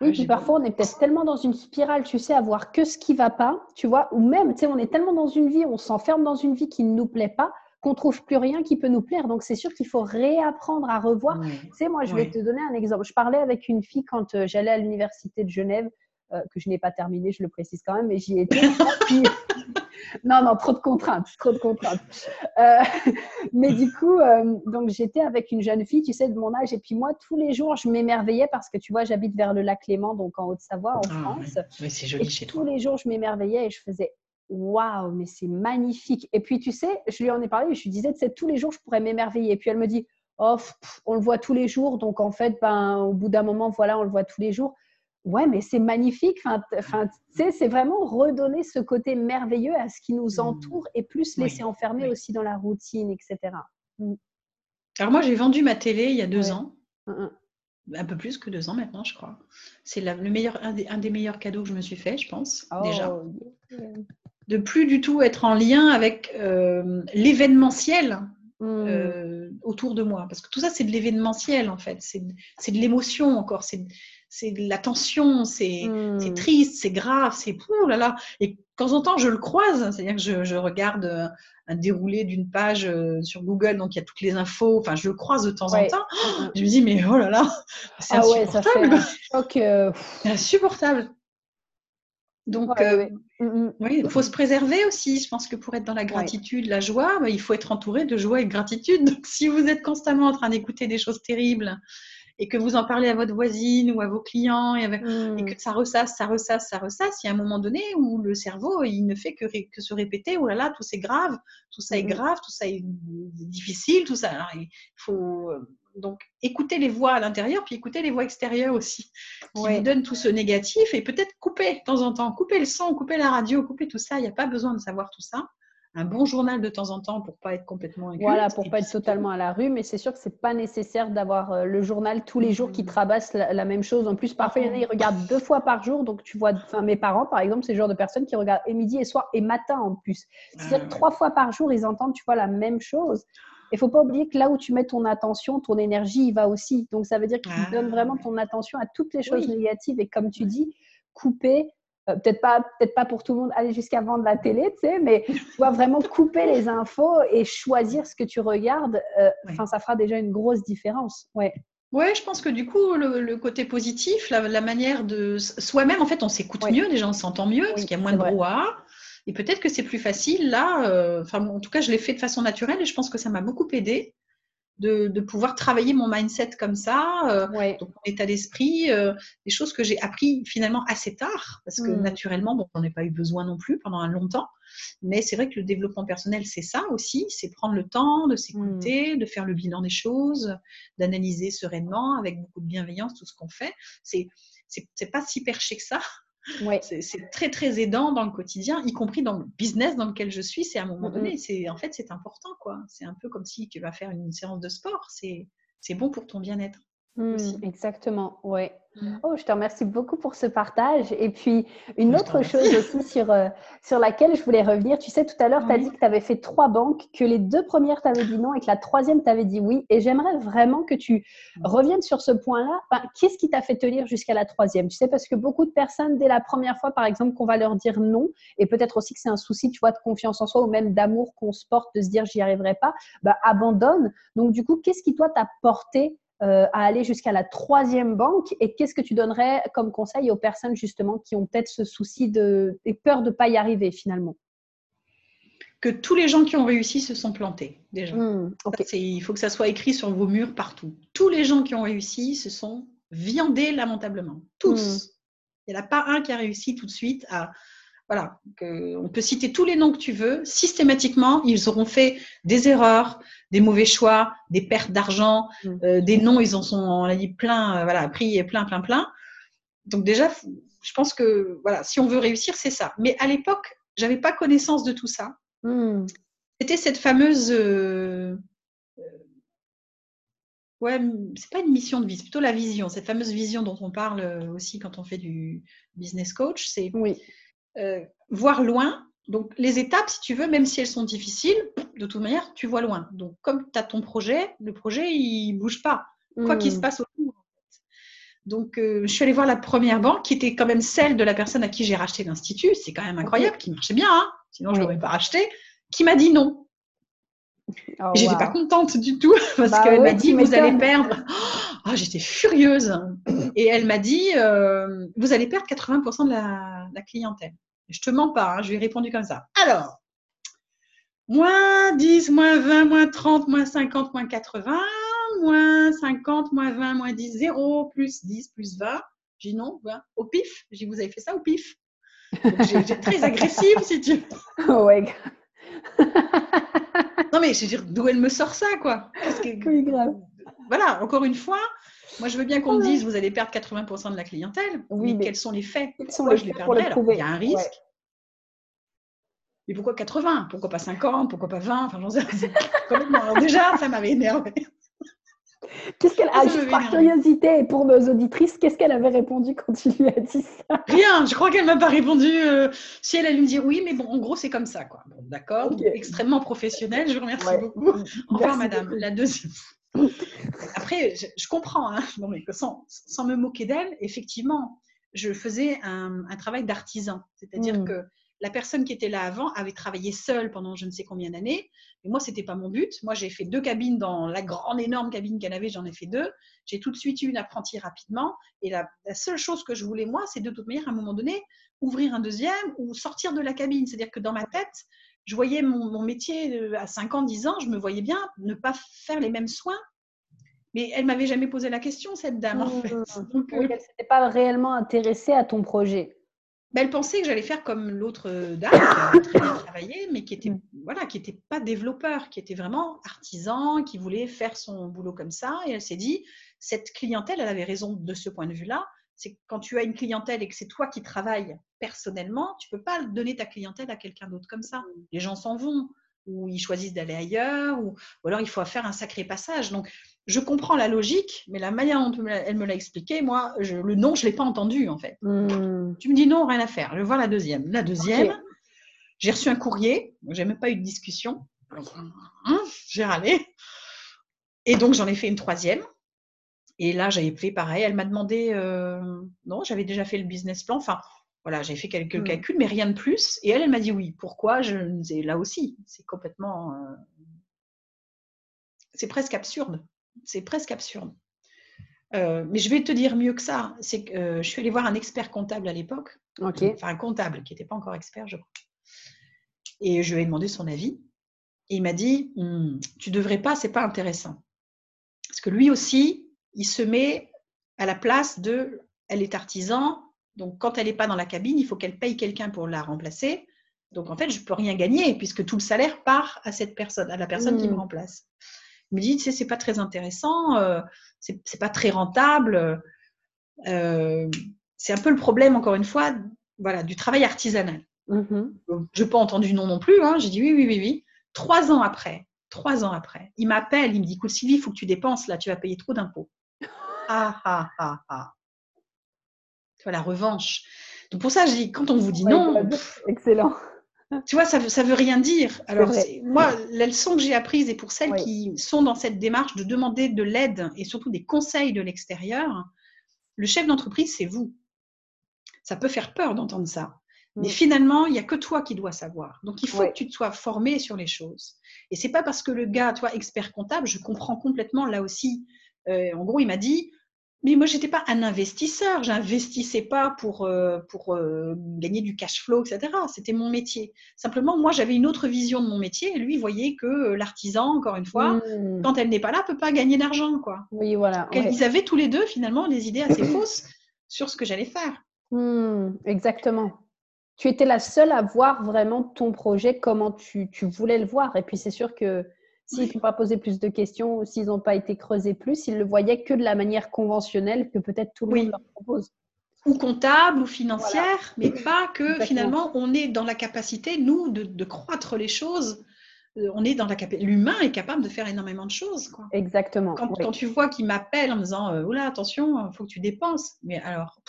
Oui, puis parfois on est peut-être tellement dans une spirale, tu sais, à voir que ce qui va pas, tu vois, ou même, tu sais, on est tellement dans une vie, on s'enferme dans une vie qui ne nous plaît pas, qu'on trouve plus rien qui peut nous plaire. Donc c'est sûr qu'il faut réapprendre à revoir. Tu sais, moi je vais te donner un exemple. Je parlais avec une fille quand euh, j'allais à l'université de Genève, euh, que je n'ai pas terminé, je le précise quand même, mais j'y étais. non, non, trop de contraintes, trop de contraintes. Euh, mais du coup, donc j'étais avec une jeune fille, tu sais, de mon âge, et puis moi, tous les jours, je m'émerveillais parce que tu vois, j'habite vers le lac Léman, donc en Haute-Savoie, en ah, France. Oui, c'est joli chez toi. Tous les jours, je m'émerveillais et je faisais waouh, mais c'est magnifique. Et puis, tu sais, je lui en ai parlé, je lui disais, tu sais, tous les jours, je pourrais m'émerveiller. Et puis, elle me dit, oh, on le voit tous les jours, donc en fait, ben, au bout d'un moment, voilà, on le voit tous les jours. Ouais, mais c'est magnifique. Enfin, c'est vraiment redonner ce côté merveilleux à ce qui nous mmh. entoure et plus laisser enfermer aussi dans la routine, etc. Mmh. Alors moi, j'ai vendu ma télé il y a deux ans. Mmh, un peu plus que deux ans maintenant, je crois. C'est le meilleur, un des, meilleurs cadeaux que je me suis fait, je pense, déjà. Oh, de plus du tout être en lien avec euh, l'événementiel euh, autour de moi. Parce que tout ça, c'est de l'événementiel, en fait. C'est de l'émotion encore. C'est c'est de la tension, c'est hmm. triste, c'est grave, c'est oh là là. Et de temps en temps, je le croise, c'est-à-dire que je, regarde euh, un déroulé d'une page sur Google, donc il y a toutes les infos. Enfin, je le croise de temps en temps. Je me dis, mais oh là là, c'est ah insupportable. Ouais, ça fait euh, insupportable. Donc, mm, mm. oui, il faut se préserver aussi. Je pense que pour être dans la gratitude, la joie, bah, il faut être entouré de joie et de gratitude. Donc, si vous êtes constamment en train d'écouter des choses terribles, et que vous en parlez à votre voisine ou à vos clients et, hmm. que ça ressasse, ça ressasse, ça ressasse, il y a un moment donné où le cerveau, il ne fait que, que se répéter, oh là là, tout c'est grave, tout ça est grave, tout ça est difficile, tout ça. il faut euh, donc écouter les voix à l'intérieur, puis écouter les voix extérieures aussi, qui vous donnent tout ce négatif et peut-être couper de temps en temps, couper le son, couper la radio, couper tout ça. Il n'y a pas besoin de savoir tout ça un bon journal de temps en temps pour pas être complètement inculte. Voilà, pour pas être totalement à la rue, mais c'est sûr que c'est pas nécessaire d'avoir euh, le journal tous les jours qui mmh. trabasse la, même chose. En plus, parfois, il y en a, ils regardent deux fois par jour. Donc, tu vois, enfin, mes parents, par exemple, c'est le genre de personnes qui regardent et midi et soir et matin en plus. C'est-à-dire ah trois fois par jour, ils entendent, tu vois, la même chose. Il faut pas oublier que là où tu mets ton attention, ton énergie, il va aussi. Donc, ça veut dire que tu ah. donnes vraiment ton attention à toutes les choses négatives. Et comme tu dis, couper, euh, peut-être pas, peut-être pas pour tout le monde aller jusqu'à vendre la télé, tu sais, mais tu vraiment couper les infos et choisir ce que tu regardes. Euh, enfin, ça fera déjà une grosse différence. Ouais. Ouais, je pense que du coup, le, côté positif, la, manière de soi-même, en fait, on s'écoute mieux, déjà on s'entend mieux parce qu'il y a moins de brouhaha. Et peut-être que c'est plus facile là. Euh, enfin, en tout cas, je l'ai fait de façon naturelle et je pense que ça m'a beaucoup aidé de, pouvoir travailler mon mindset comme ça, euh, donc mon état d'esprit, euh, des choses que j'ai appris finalement assez tard, parce que mmh. naturellement, bon, on n'a pas eu besoin non plus pendant un long temps. Mais c'est vrai que le développement personnel, c'est ça aussi, c'est prendre le temps de s'écouter, mmh. de faire le bilan des choses, d'analyser sereinement, avec beaucoup de bienveillance tout ce qu'on fait. C'est c'est pas si perché que ça. C'est très très aidant dans le quotidien, y compris dans le business dans lequel je suis. C'est à un moment donné, c'est en fait c'est important quoi. C'est un peu comme si tu vas faire une séance de sport. C'est bon pour ton bien-être. Mmh, exactement, ouais. Mmh. Oh, je te remercie beaucoup pour ce partage. Et puis, une autre chose aussi sur, euh, sur laquelle je voulais revenir. Tu sais, tout à l'heure, tu as dit que tu avais fait trois banques, que les deux premières t'avaient dit non et que la troisième t'avait dit oui. Et j'aimerais vraiment que tu mmh. reviennes sur ce point-là. Qu'est-ce qui t'a fait tenir jusqu'à la troisième? Tu sais, parce que beaucoup de personnes, dès la première fois, par exemple, qu'on va leur dire non, et peut-être aussi que c'est un souci, tu vois, de confiance en soi ou même d'amour qu'on se porte, de se dire j'y arriverai pas, bah, abandonne. Donc, du coup, qu'est-ce qui, toi, t'a porté euh, à aller jusqu'à la troisième banque Et qu'est-ce que tu donnerais comme conseil aux personnes justement qui ont peut-être ce souci de, et peur de ne pas y arriver finalement? Que tous les gens qui ont réussi se sont plantés déjà. Hmm, il faut que ça soit écrit sur vos murs partout. Tous les gens qui ont réussi se sont viandés lamentablement. Tous. Hmm. Il n'y en a pas un qui a réussi tout de suite à, voilà, on peut citer tous les noms que tu veux. Systématiquement, ils auront fait des erreurs, des mauvais choix, des pertes d'argent, mm. euh, des noms, ils en sont, on a dit plein, euh, voilà, pris plein, plein, plein. Donc déjà, je pense que voilà, si on veut réussir, c'est ça. Mais à l'époque, j'avais pas connaissance de tout ça. Mm. C'était cette fameuse, euh, ouais, c'est pas une mission de vie, c'est plutôt la vision, cette fameuse vision dont on parle aussi quand on fait du business coach. C'est oui euh, voir loin. Donc, les étapes, si tu veux, même si elles sont difficiles, de toute manière, tu vois loin. Donc, comme tu as ton projet, le projet, il bouge pas, quoi qu'il se hmm. passe autour. Donc, euh, je suis allée voir la première banque, qui était quand même celle de la personne à qui j'ai racheté l'institut. C'est quand même incroyable, qui marchait bien, hein. sinon je ne l'aurais pas racheté, qui m'a dit non. Oh, J'étais pas contente du tout parce bah qu'elle m'a dit vous allez perdre. Oh, J'étais furieuse et elle m'a dit euh, vous allez perdre 80% de la, clientèle. Je te mens pas, hein, je lui ai répondu comme ça. Alors, moins 10, moins 20, moins 30, moins 50, moins 80, moins 50, moins 20, moins 10, 0, plus 10, plus 20. J'ai dit non, au pif. J'ai dit vous avez fait ça au pif. J'étais très agressive si tu veux. ouais. Non, mais je veux dire, d'où elle me sort ça, quoi? Oui, grave. Voilà, encore une fois, moi, je veux bien qu'on me dise, vous allez perdre 80% de la clientèle. Oui, mais, quels sont les faits Pourquoi je les perdrai Alors, il y a un risque. Mais pourquoi 80 Pourquoi pas 50 Pourquoi pas 20 Enfin, j'en sais complètement. Alors déjà, ça m'avait énervé. Qu'est-ce qu'elle a, juste par curiosité, pour nos auditrices, qu'est-ce qu'elle avait répondu quand tu lui as dit ça? Rien, je crois qu'elle m'a pas répondu. Euh, si elle allait me dire oui, mais bon, en gros, c'est comme ça, quoi. Bon, d'accord, extrêmement professionnel, je vous remercie beaucoup. Au revoir, madame. La deuxième. Après, je, comprends, hein, mais sans, sans, me moquer d'elle, effectivement, je faisais un, travail d'artisan. C'est-à-dire mm. que la personne qui était là avant avait travaillé seule pendant je ne sais combien d'années. Mais moi, ce n'était pas mon but. Moi, j'ai fait deux cabines dans la grande, énorme cabine qu'elle avait, j'en ai fait deux. J'ai tout de suite eu une apprentie rapidement. Et la, seule chose que je voulais, moi, c'est de toute manière, à un moment donné, ouvrir un deuxième ou sortir de la cabine. C'est-à-dire que dans ma tête, je voyais mon, métier euh, à 5 ans, 10 ans, je me voyais bien ne pas faire les mêmes soins. Mais elle m'avait jamais posé la question, cette dame, en fait. Donc, euh, elle s'était pas réellement intéressée à ton projet. Ben, elle pensait que j'allais faire comme l'autre dame qui avait très bien travaillé, mais qui était mm. voilà, qui était pas développeur, qui était vraiment artisan, qui voulait faire son boulot comme ça. Et elle s'est dit, cette clientèle, elle avait raison de ce point de vue-là. C'est quand tu as une clientèle et que c'est toi qui travailles personnellement, tu peux pas donner ta clientèle à quelqu'un d'autre comme ça. Mm. Les gens s'en vont ou ils choisissent d'aller ailleurs, ou, alors il faut faire un sacré passage. Donc, je comprends la logique, mais la manière dont elle me l'a expliqué, moi, le nom, je ne l'ai pas entendu, en fait. Hmm. Tu me dis non, rien à faire. Je vois la deuxième. La deuxième, j'ai reçu un courrier, j'ai même pas eu de discussion. Hein, j'ai râlé. Et donc, j'en ai fait une troisième. Et là, j'avais fait pareil. Elle m'a demandé, euh, non, j'avais déjà fait le business plan. Enfin, voilà, j'ai fait quelques hmm. calculs, mais rien de plus. Et elle, elle m'a dit oui. Pourquoi Je là aussi, c'est complètement, euh, c'est presque absurde. C'est presque absurde. Euh, mais je vais te dire mieux que ça. C'est que je suis allée voir un expert comptable à l'époque. Enfin, un comptable qui n'était pas encore expert, je crois. Et je lui ai demandé son avis. Et il m'a dit Tu hmm, Tu devrais pas, c'est pas intéressant. Parce que lui aussi, il se met à la place de elle est artisan, donc quand elle n'est pas dans la cabine, il faut qu'elle paye quelqu'un pour la remplacer. Donc en fait, je ne peux rien gagner puisque tout le salaire part à cette personne, à la personne qui me hmm. remplace. Il me dit, tu sais, c'est pas très intéressant, euh, c'est, pas très rentable. Euh, c'est un peu le problème, encore une fois, voilà, du travail artisanal. Mm-hmm. Je n'ai pas entendu non non plus. Hein. J'ai dit oui, oui, oui, oui. Trois ans après, trois ans après, il m'appelle, il me dit, écoute Sylvie, il faut que tu dépenses là, tu vas payer trop d'impôts. Ah, ah, ah, ah. Tu vois, la revanche. Donc pour ça, je dis, quand on vous dit non. Excellent. Tu vois, ça ne veut rien dire. Alors, moi, la leçon que j'ai apprise, et pour celles qui sont dans cette démarche de demander de l'aide et surtout des conseils de l'extérieur, le chef d'entreprise, c'est vous. Ça peut faire peur d'entendre ça. Mais mm. finalement, il n'y a que toi qui dois savoir. Donc, il faut que tu te sois formé sur les choses. Et c'est pas parce que le gars, toi, expert comptable, je comprends complètement là aussi. Euh, en gros, il m'a dit mais moi, je n'étais pas un investisseur. J'investissais pas pour, euh, pour euh, gagner du cash flow, etc. C'était mon métier. Simplement, moi, j'avais une autre vision de mon métier. Et lui, voyait que l'artisan, encore une fois, mmh. quand elle n'est pas là, peut pas gagner d'argent. quoi. Oui, voilà. Ils avaient tous les deux, finalement, des idées assez fausses sur ce que j'allais faire. Mmh, exactement. Tu étais la seule à voir vraiment ton projet, comment tu, tu voulais le voir. Et puis, c'est sûr que S'ils n'ont pas posé plus de questions, s'ils n'ont pas été creusés plus, ils le voyaient que de la manière conventionnelle que peut-être tout le monde leur propose. Ou comptable ou financière, mais pas que finalement on est dans la capacité, nous, de, croître les choses. Euh, on est dans la L'humain est capable de faire énormément de choses. Quoi. Exactement. Quand, tu vois qu'il m'appelle en me disant euh, Oula, attention, il faut que tu dépenses. Mais alors,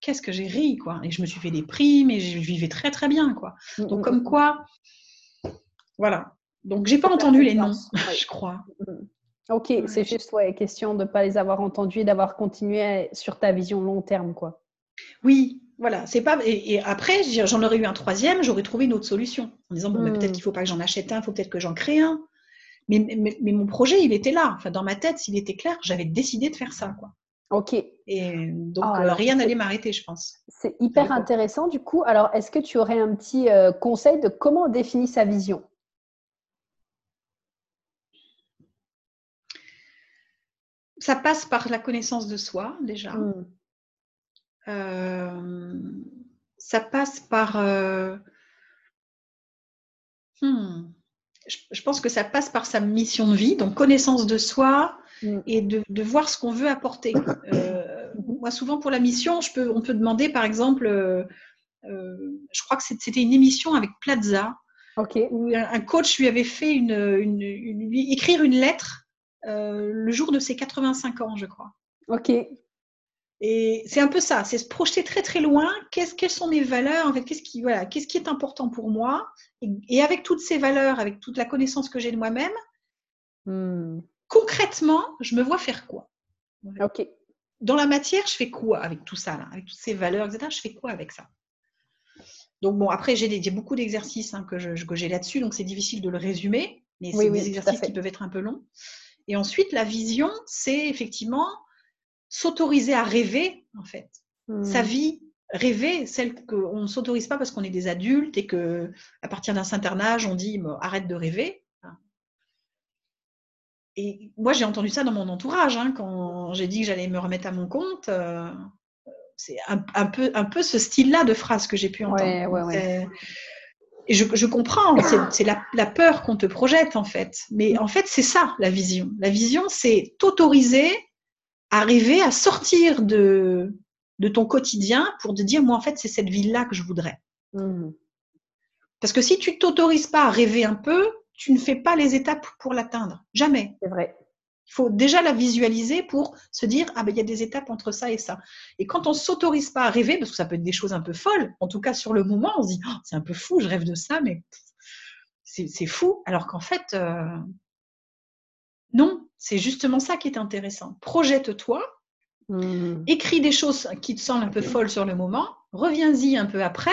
qu'est-ce que j'ai ri, quoi. Et je me suis fait des primes et je vivais très, très bien, quoi. Mm, Donc, mm, comme mm. quoi, voilà, donc, j'ai pas entendu les noms, je crois. Mm. Ok, c'est juste ouais, question de ne pas les avoir entendus et d'avoir continué sur ta vision long terme, quoi. Oui, voilà. C'est pas et, après, j'en aurais eu un troisième, j'aurais trouvé une autre solution en disant bon, peut-être mm. qu'il faut pas que j'en achète un, il faut peut-être que j'en crée un. Mais, mais, mon projet, il était là. Enfin, dans ma tête, s'il était clair, j'avais décidé de faire ça, quoi. Ok. Et donc, ah, euh, rien n'allait m'arrêter, je pense. C'est hyper intéressant, du coup. Alors, est-ce que tu aurais un petit euh, conseil de comment on définit sa vision? Ça passe par la connaissance de soi déjà. Mm. Euh, ça passe par... Euh, hmm, je, pense que ça passe par sa mission de vie, donc connaissance de soi mm. et de, voir ce qu'on veut apporter. Euh, moi, souvent pour la mission, je peux, on peut demander, par exemple, je crois que c'était une émission avec Plaza, où un coach lui avait fait une, écrire une lettre le jour de ses 85 ans, je crois. Ok. Et c'est un peu ça, c'est se projeter très très loin. quelles sont mes valeurs En fait, qu'est-ce qui, voilà, qu'est-ce qui est important pour moi? Et, avec toutes ces valeurs, avec toute la connaissance que j'ai de moi-même, hmm. concrètement, je me vois faire quoi? Ok. Dans la matière, je fais quoi avec tout ça, là, avec toutes ces valeurs, etc. Je fais quoi avec ça? Donc bon, après, j'ai beaucoup d'exercices hein, que j'ai là-dessus, donc c'est difficile de le résumer, mais c'est des exercices qui peuvent être un peu longs. Et ensuite, la vision, c'est effectivement s'autoriser à rêver, en fait. Sa hmm. vie, rêver, celle qu'on ne s'autorise pas parce qu'on est des adultes et que à partir d'un certain âge, on dit arrête de rêver. Et moi, j'ai entendu ça dans mon entourage hein, quand j'ai dit que j'allais me remettre à mon compte. Euh, c'est un, peu, un peu ce style-là de phrase que j'ai pu entendre. Et je, je comprends, c'est la, la, peur qu'on te projette en fait. Mais en fait, c'est ça la vision. La vision, c'est t'autoriser arriver à sortir de, de ton quotidien pour te dire, moi, en fait, c'est cette ville-là que je voudrais. Mmh. Parce que si tu t'autorises pas à rêver un peu, tu ne fais pas les étapes pour l'atteindre. Jamais. C'est vrai. Il faut déjà la visualiser pour se dire, ah ben, il y a des étapes entre ça et ça. Et quand on s'autorise pas à rêver, parce que ça peut être des choses un peu folles, en tout cas sur le moment, on se dit, oh, c'est un peu fou, je rêve de ça, mais c'est fou. Alors qu'en fait, euh, non, c'est justement ça qui est intéressant. Projette-toi, mmh. écris des choses qui te semblent un peu folles sur le moment, reviens-y un peu après,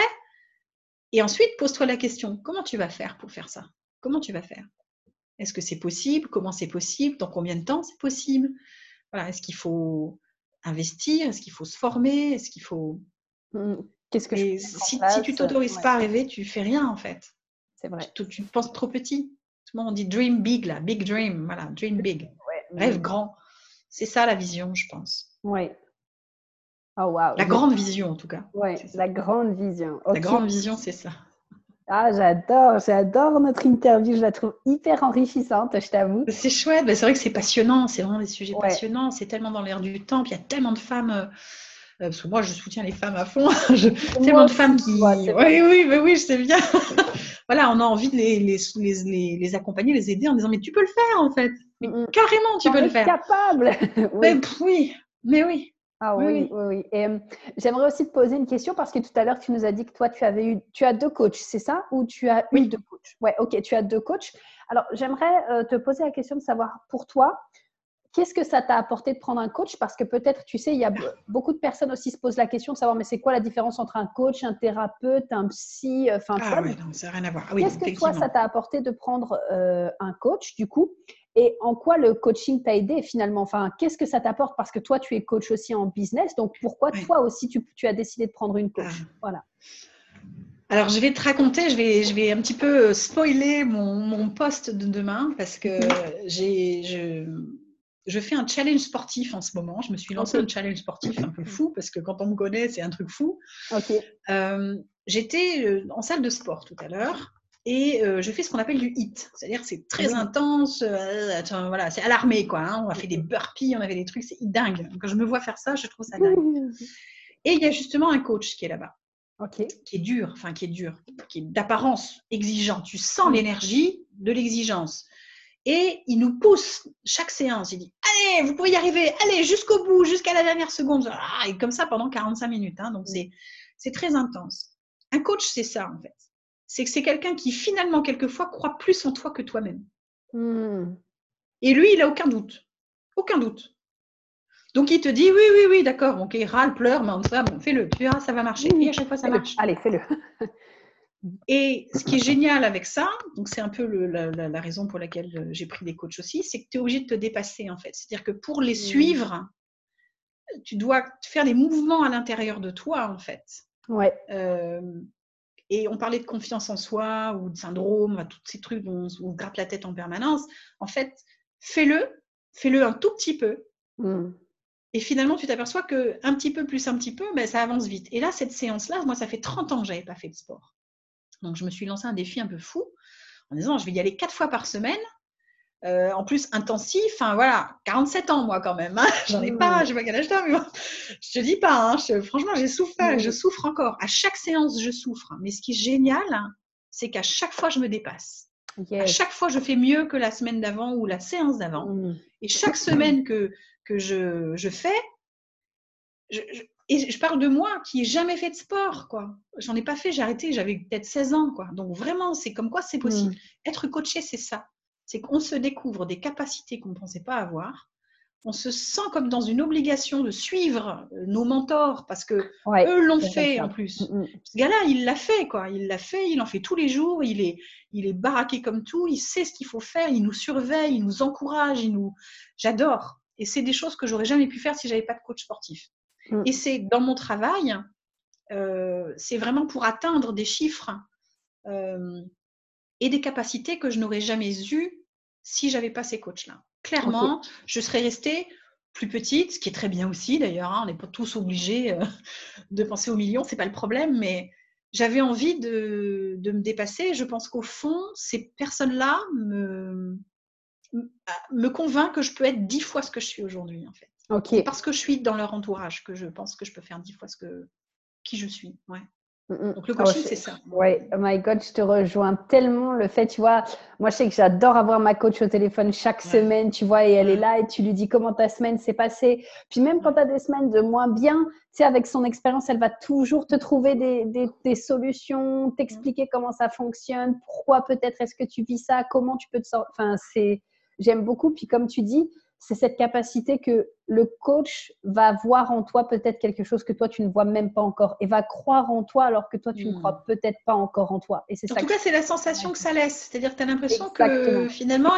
et ensuite pose-toi la question, comment tu vas faire pour faire ça? Comment tu vas faire? Est-ce que c'est possible? Comment c'est possible? Dans combien de temps c'est possible? Voilà, Est-ce qu'il faut investir? Est-ce qu'il faut se former? Est-ce qu'il faut... Mmh. Qu'est-ce que je si, si, tu t'autorises pas à rêver, tu fais rien en fait. C'est vrai. Tu, tu penses trop petit. Tout le monde dit dream big là, big dream, voilà, dream big. Rêve grand. C'est ça la vision, je pense. Oui. Oh, wow. La grande vision, en tout cas. Oui, la grande vision. La grande vision, c'est ça. Ah, j'adore, j'adore notre interview, je la trouve hyper enrichissante, je t'avoue. C'est chouette, c'est vrai que c'est passionnant, c'est vraiment des sujets passionnants, c'est tellement dans l'air du temps, puis il y a tellement de femmes, euh, euh, parce que moi je soutiens les femmes à fond, tellement de femmes qui... oui, oui, mais oui, je sais bien. voilà, on a envie de les, les, les, les, accompagner, les aider en disant, mais tu peux le faire en fait. Mais mm, mm. carrément, tu peux le faire. capable. oui. oui, mais oui. Ah oui, oui, oui. Et euh, j'aimerais aussi te poser une question parce que tout à l'heure, tu nous as dit que toi, tu avais eu, tu as deux coachs, c'est ça? Ou tu as eu deux coachs Ouais, ok, tu as deux coachs. Alors, j'aimerais euh, te poser la question de savoir pour toi, Qu'est-ce que ça t'a apporté de prendre un coach? Parce que peut-être, tu sais, il y a beaucoup de personnes aussi se posent la question de savoir, mais c'est quoi la différence entre un coach, un thérapeute, un psy Enfin, ah oui, non, ça n'a rien à voir. Ah Qu'est-ce que toi, ça t'a apporté de prendre euh, un coach, du coup? Et en quoi le coaching t'a aidé finalement? Enfin, qu'est-ce que ça t'apporte? Parce que toi, tu es coach aussi en business, donc pourquoi toi aussi, tu, as décidé de prendre une coach? Ah. Voilà. Alors, je vais te raconter, je vais, je vais un petit peu euh, spoiler mon, mon poste de demain parce que mhm. j'ai, je, je fais un challenge sportif en ce moment. Je me suis lancé un challenge sportif un peu fou parce que quand on me connaît, c'est un truc fou. Euh, j'étais euh, en salle de sport tout à l'heure et euh, je fais ce qu'on appelle du HIT. C'est-à-dire c'est très intense, voilà, c'est alarmé quoi. Hein. On a fait des burpees, on avait des trucs, c'est dingue. Quand je me vois faire ça, je trouve ça dingue. Et il y a justement un coach qui est là-bas. Qui est dur, enfin qui est dur, qui est d'apparence exigeant. Tu sens l'énergie de l'exigence. Et il nous pousse chaque séance. Il dit Allez, vous pouvez y arriver, allez, jusqu'au bout, jusqu'à la dernière seconde. Ah, et comme ça pendant 45 minutes. Hein. donc, c'est très intense. Un coach, c'est ça, en fait. C'est que c'est quelqu'un qui, finalement, quelquefois, croit plus en toi que toi-même. Hmm. Et lui, il a aucun doute. Aucun doute. Donc, il te dit Oui, oui, oui, d'accord. Ok, râle, pleure, mais ça, bon, fais-le. Tu verras, ça va marcher. Et à chaque fois, ça marche. Allez, fais-le. Et ce qui est génial avec ça, donc c'est un peu la, raison pour laquelle euh, j'ai pris des coachs aussi, c'est que tu es obligé de te dépasser en fait. C'est-à-dire que pour les mmh. suivre, tu dois faire des mouvements à l'intérieur de toi en fait. Ouais. Euh, et on parlait de confiance en soi ou de syndrome, tous ces trucs dont on grappe la tête en permanence. En fait, fais-le, fais-le un tout petit peu. Mmh. Et finalement, tu t'aperçois que un petit peu plus un petit peu, ben, ça avance vite. Et là, cette séance-là, moi, ça fait 30 ans que je n'avais pas fait de sport. Donc, je me suis lancé un défi un peu fou en disant je vais y aller quatre fois par semaine. Euh, en plus intensif, enfin voilà, 47 ans moi quand même, hein. j'en ai pas, je sais pas quel âge t'as, mais je te dis pas, hein, franchement j'ai souffert, je souffre encore. À chaque séance je souffre, mais ce qui est génial, c'est qu'à chaque fois je me dépasse. À chaque fois je fais mieux que la semaine d'avant ou la séance d'avant. Mm. Et chaque semaine que, que je, je fais, je, et je parle de moi qui n'ai jamais fait de sport, quoi. J'en ai pas fait, j'ai arrêté, j'avais peut-être 16 ans, quoi. Donc vraiment, c'est comme quoi c'est possible. Mm. Être coaché, c'est ça. C'est qu'on se découvre des capacités qu'on ne pensait pas avoir. On se sent comme dans une obligation de suivre euh, nos mentors parce que eux l'ont fait en plus. Mm, mm. Ce gars-là, il l'a fait, quoi. Il l'a fait, il en fait tous les jours. Il est, il est baraqué comme tout. Il sait ce qu'il faut faire. Il nous surveille, il nous encourage. Il nous, j'adore. Et c'est des choses que j'aurais jamais pu faire si j'avais pas de coach sportif. Mm. Et c'est dans mon travail, euh, c'est vraiment pour atteindre des chiffres euh, et des capacités que je n'aurais jamais eues si j'avais pas ces coachs-là. Clairement, je serais restée plus petite, ce qui est très bien aussi d'ailleurs. Hein, on n'est pas tous obligés euh, de penser aux millions, c'est pas le problème, mais j'avais envie de, de, me dépasser. Je pense qu'au fond, ces personnes-là me, me convainquent que je peux être dix fois ce que je suis aujourd'hui, en fait. C'est parce que je suis dans leur entourage que je pense que je peux faire dix fois ce que qui je suis. Ouais. Mm, mm. Donc le ah coaching, c'est ça. Oui, oh my God, je te rejoins tellement. Le fait, tu vois, moi je sais que j'adore avoir ma coach au téléphone chaque semaine, tu vois, et elle est là et tu lui dis comment ta semaine s'est passée. Puis même quand tu as des semaines de moins bien, tu sais, avec son expérience, elle va toujours te trouver des, des, des solutions, t'expliquer comment ça fonctionne, pourquoi peut-être est-ce que tu vis ça, comment tu peux te sortir. Enfin, c'est, j'aime beaucoup. Puis comme tu dis, c'est cette capacité que le coach va voir en toi peut-être quelque chose que toi tu ne vois même pas encore et va croire en toi alors que toi tu ne hmm. crois peut-être pas encore en toi. Et c'est en tout cas, c'est la sensation que ça laisse. C'est-à-dire que tu as l'impression que finalement,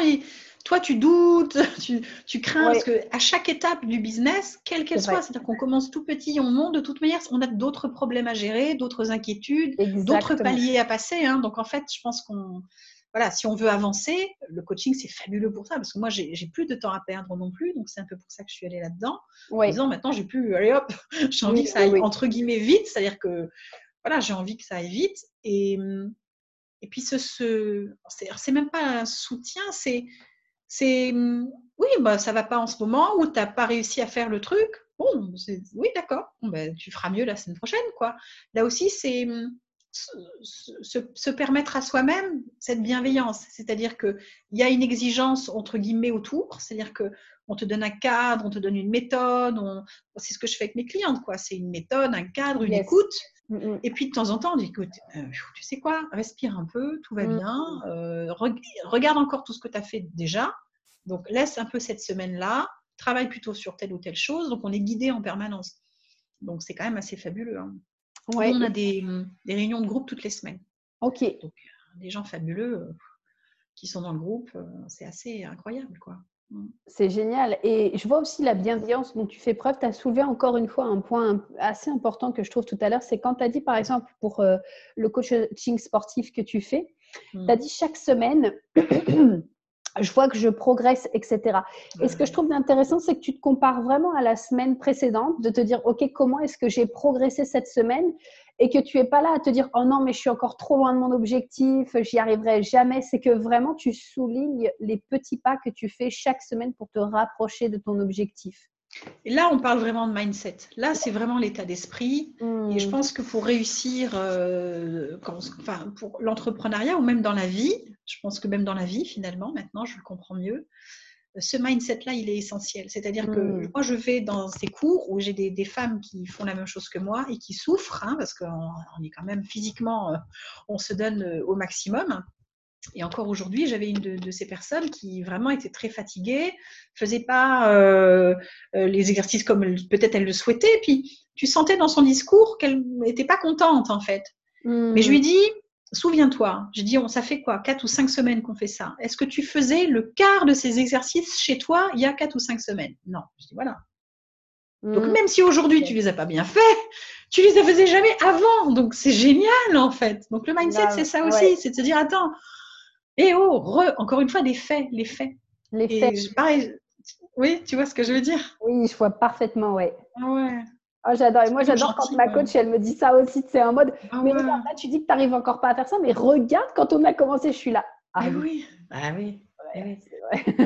toi tu doutes, tu, crains parce que à chaque étape du business, quelle qu'elle soit, c'est-à-dire qu'on commence tout petit, on monte de toute manière, on a d'autres problèmes à gérer, d'autres inquiétudes, d'autres paliers à passer. Hein. Donc en fait, je pense qu'on voilà, si on veut avancer, le coaching, c'est fabuleux pour ça, parce que moi, j'ai plus de temps à perdre non plus, donc c'est un peu pour ça que je suis allée là-dedans. En disant, maintenant, j'ai plus, allez hop, j'ai envie que ça aille, entre guillemets, vite, c'est-à-dire que, voilà, j'ai envie que ça aille vite. Et, et puis, ce, ce c'est même pas un soutien, c'est, c'est, oui, bah, ça va pas en ce moment, ou tu n'as pas réussi à faire le truc. Bon, oui, d'accord, ben, tu feras mieux la semaine prochaine, quoi. Là aussi, c'est se, permettre à soi-même cette bienveillance. C'est-à-dire qu'il y a une exigence, entre guillemets, autour. C'est-à-dire qu'on te donne un cadre, on te donne une méthode. C'est ce que je fais avec mes clientes. quoi. C'est une méthode, un cadre, une écoute. Mm, mm. Et puis de temps en temps, on dit écoute, euh, tu sais quoi, respire un peu, tout va mm. bien. Euh, regarde encore tout ce que tu as fait déjà. Donc laisse un peu cette semaine-là. Travaille plutôt sur telle ou telle chose. Donc on est guidé en permanence. Donc c'est quand même assez fabuleux. Hein. On a des, réunions de groupe toutes les semaines. Ok. Donc, des gens fabuleux euh, qui sont dans le groupe, euh, c'est assez incroyable, quoi. Mm. C'est génial. Et je vois aussi la bienveillance dont tu fais preuve. Tu as soulevé encore une fois un point assez important que je trouve tout à l'heure. C'est quand tu as dit, par exemple, pour euh, le coaching sportif que tu fais, mm. tu as dit chaque semaine, je vois que je progresse, etc. Et ce que je trouve intéressant, c'est que tu te compares vraiment à la semaine précédente, de te dire, OK, comment est-ce que j'ai progressé cette semaine et que tu es pas là à te dire, oh non, mais je suis encore trop loin de mon objectif, j'y arriverai jamais. C'est que vraiment, tu soulignes les petits pas que tu fais chaque semaine pour te rapprocher de ton objectif. Et là, on parle vraiment de mindset. Là, c'est vraiment l'état d'esprit. Et je hmm. pense que pour réussir, euh, enfin, pour l'entrepreneuriat ou même dans la vie, je pense que même dans la vie, finalement, maintenant, je le comprends mieux, ce mindset-là, il est essentiel. C'est-à-dire que hmm. moi, je vais dans ces cours où j'ai des, femmes qui font la même chose que moi et qui souffrent, hein, parce qu'on est quand même physiquement, euh, on se donne euh, au maximum. Et encore aujourd'hui, j'avais une de, ces personnes qui vraiment était très fatiguée, faisait pas euh, euh, les exercices comme peut-être elle le souhaitait. Puis tu sentais dans son discours qu'elle n'était pas contente en fait. Mais je lui dit, souviens-toi, j'ai dit, on, ça fait quoi, quatre ou cinq semaines qu'on fait ça. Est-ce que tu faisais le quart de ces exercices chez toi il y a quatre ou cinq semaines? Non. Je dis voilà. Donc hmm. même si aujourd'hui tu les as pas bien fait, tu les faisais jamais avant. Donc c'est génial en fait. Donc le mindset c'est ça aussi, c'est de se dire attends, et oh, encore une fois, des faits, les faits. Les faits. pareil, oui, tu vois ce que je veux dire? Oui, je vois parfaitement, ouais. Ah ouais. Oh, j'adore. Et moi, j'adore quand ma coach, elle me dit ça aussi. C'est un mode, ah mais là, tu dis que tu n'arrives encore pas à faire ça, mais regarde, quand on a commencé, je suis là. Ah oui, ah oui.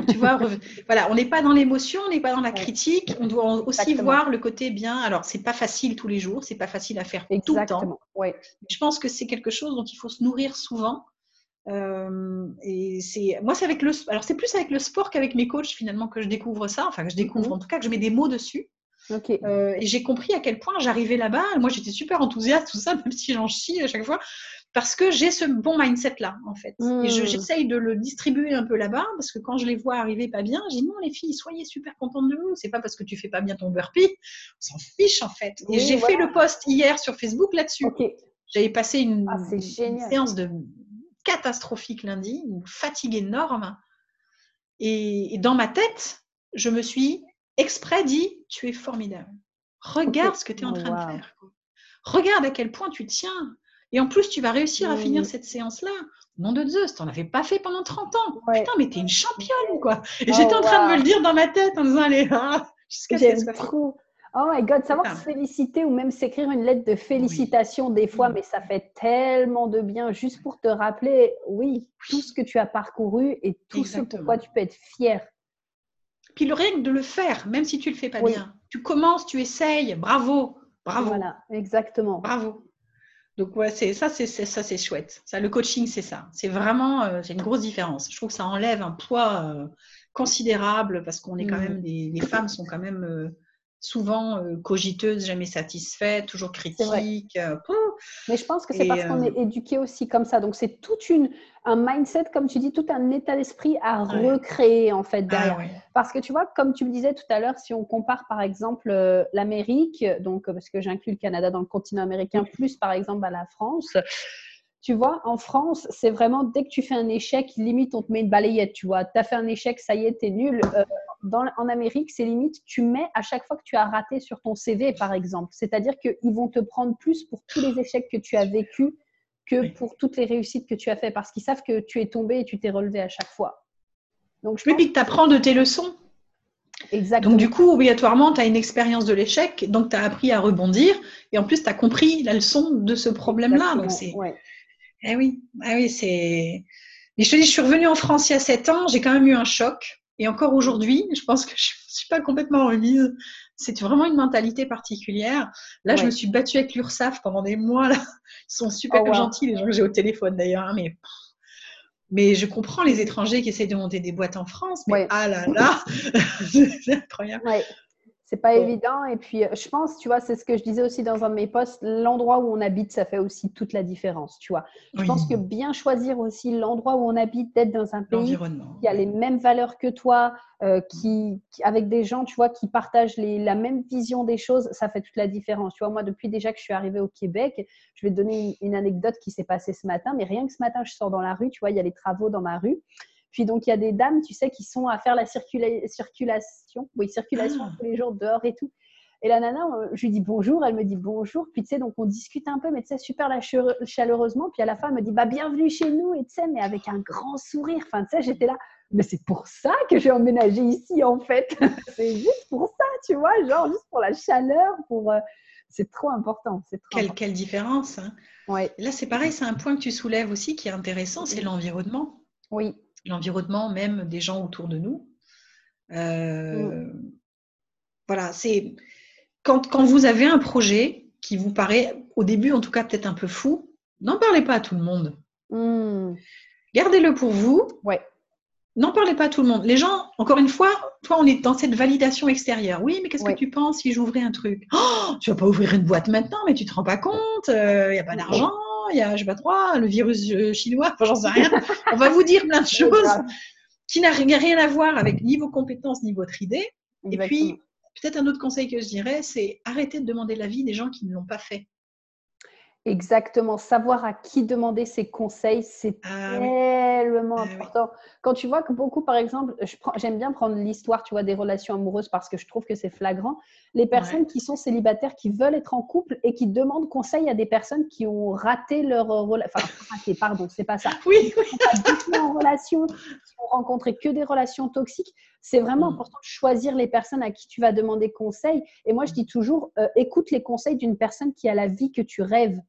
tu vois, voilà, on n'est pas dans l'émotion, on n'est pas dans la critique. On doit aussi voir le côté bien. Alors, c'est pas facile tous les jours, c'est pas facile à faire tout le temps. Ouais. Je pense que c'est quelque chose dont il faut se nourrir souvent. Euh, et c'est moi, c'est avec le. Alors, c'est plus avec le sport qu'avec mes coachs finalement que je découvre ça. Enfin, que je découvre, mhm. en tout cas, que je mets des mots dessus. Euh, et j'ai compris à quel point j'arrivais là-bas. Moi, j'étais super enthousiaste, tout ça, même si j'en chie à chaque fois parce que j'ai ce bon mindset-là, en fait. Et mmh. j'essaye de le distribuer un peu là-bas, parce que quand je les vois arriver pas bien, je dis non, les filles, soyez super contentes de vous. C'est pas parce que tu fais pas bien ton burpee, on s'en fiche, en fait. Et j'ai fait le post hier sur Facebook là-dessus. J'avais passé une, ah, séance de catastrophique lundi, une fatigue énorme. Et, dans ma tête, je me suis exprès dit, tu es formidable. Regarde ce que tu es en train de faire. Regarde à quel point tu tiens. Et en plus, tu vas réussir à finir cette séance-là. Nom de Zeus, t'en avais pas fait pendant 30 ans. Putain, mais t'es une championne, quoi. Et j'étais en train de me le dire dans ma tête en disant, allez, ah, jusqu'à ce trop. Oh my God, savoir se féliciter ou même s'écrire une lettre de félicitations des fois, mais ça fait tellement de bien juste pour te rappeler, oui, tout ce que tu as parcouru et tout ce pourquoi tu peux être fier. Puis le règle de le faire, même si tu le fais pas bien. Tu commences, tu essayes, bravo, bravo. Voilà, exactement. Bravo. Donc ouais, c'est ça, c'est ça, c'est chouette. Ça, le coaching, c'est ça. C'est vraiment, euh, c'est une grosse différence. Je trouve que ça enlève un poids euh, considérable parce qu'on est quand mmh. même des, les femmes sont quand même euh, souvent euh, cogiteuse, jamais satisfaite, toujours critique. Euh, Mais je pense que c'est parce qu'on euh, est éduqué aussi comme ça. Donc c'est tout une, un mindset, comme tu dis, tout un état d'esprit à recréer en fait ah. Parce que tu vois, comme tu me disais tout à l'heure, si on compare par exemple l'Amérique, donc parce que j'inclus le Canada dans le continent américain, plus par exemple à la France. Tu vois, en France, c'est vraiment dès que tu fais un échec, limite on te met une balayette. Tu vois, tu as fait un échec, ça y est, t'es nul en Amérique, c'est limite, tu mets à chaque fois que tu as raté sur ton CV, par exemple. C'est-à-dire qu'ils vont te prendre plus pour tous les échecs que tu as vécus que pour toutes les réussites que tu as fait, parce qu'ils savent que tu es tombé et tu t'es relevé à chaque fois. Donc, je oui, puis que tu apprends de tes leçons. Exactement. Donc, du coup, obligatoirement, tu as une expérience de l'échec, donc tu as appris à rebondir, et en plus, tu as compris la leçon de ce problème-là. Donc, c'est. Eh oui, ah oui c'est. Mais je te dis, je suis revenue en France il y a sept ans, j'ai quand même eu un choc. Et encore aujourd'hui, je pense que je ne suis pas complètement remise. C'est vraiment une mentalité particulière. Là, je me suis battue avec l'URSAF pendant des mois. Là. Ils sont super oh, gentils, les gens que j'ai au téléphone d'ailleurs. Hein, mais, mais je comprends les étrangers qui essayent de monter des boîtes en France. Mais ah là là, c'est incroyable c'est pas évident. Et puis, euh, je pense, tu vois, c'est ce que je disais aussi dans un de mes posts, l'endroit où on habite, ça fait aussi toute la différence, tu vois. Je pense que bien choisir aussi l'endroit où on habite, d'être dans un pays qui a les mêmes valeurs que toi, euh, qui, avec des gens, tu vois, qui partagent les, la même vision des choses, ça fait toute la différence. Tu vois, moi, depuis déjà que je suis arrivée au Québec, je vais te donner une, une anecdote qui s'est passée ce matin, mais rien que ce matin, je sors dans la rue, tu vois, il y a les travaux dans ma rue. Puis donc, il y a des dames, tu sais, qui sont à faire la circulation, oui, circulation ah. tous les jours dehors et tout. Et la nana, euh, je lui dis bonjour, elle me dit bonjour. Puis tu sais, donc on discute un peu, mais tu sais, super chaleureusement. Puis à la fin, elle me dit bah bienvenue chez nous, et tu sais, mais avec un grand sourire. Enfin, tu sais, j'étais là, mais c'est pour ça que j'ai emménagé ici en fait. c'est juste pour ça, tu vois, genre juste pour la chaleur, pour. Euh, c'est trop important. C'est quelle, quelle différence. Hein. Ouais. Là, c'est pareil, c'est un point que tu soulèves aussi qui est intéressant, c'est l'environnement. Oui l'environnement même des gens autour de nous. Euh, mm. Voilà, c'est quand, quand, vous avez un projet qui vous paraît, au début en tout cas peut-être un peu fou, n'en parlez pas à tout le monde. Mm. Gardez-le pour vous. Ouais. N'en parlez pas à tout le monde. Les gens, encore une fois, toi, on est dans cette validation extérieure. Oui, mais qu'est-ce que tu penses si j'ouvrais un truc? Oh, Tu vas pas ouvrir une boîte maintenant, mais tu te rends pas compte, il euh, n'y a pas d'argent, il y a, je sais pas trop, le virus euh, chinois, enfin, j'en sais rien. On va vous dire plein de choses qui n'ont rien à voir avec ni vos compétences, ni votre idée. Et puis, peut-être un autre conseil que je dirais, c'est arrêter de demander l'avis des gens qui ne l'ont pas fait. Exactement, savoir à qui demander ses conseils, c'est ah tellement ah important. Quand tu vois que beaucoup, par exemple, j'aime bien prendre l'histoire, tu vois, des relations amoureuses parce que je trouve que c'est flagrant. Les personnes qui sont célibataires, qui veulent être en couple et qui demandent conseil à des personnes qui ont raté leur relation, enfin, raté, pardon, c'est pas ça. Oui, oui. Pas en relation, qui ont rencontré que des relations toxiques. C'est vraiment mm. important de choisir les personnes à qui tu vas demander conseil. Et moi, je dis toujours, euh, écoute les conseils d'une personne qui a la vie que tu rêves.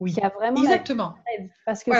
Oui, a vraiment exactement. Parce que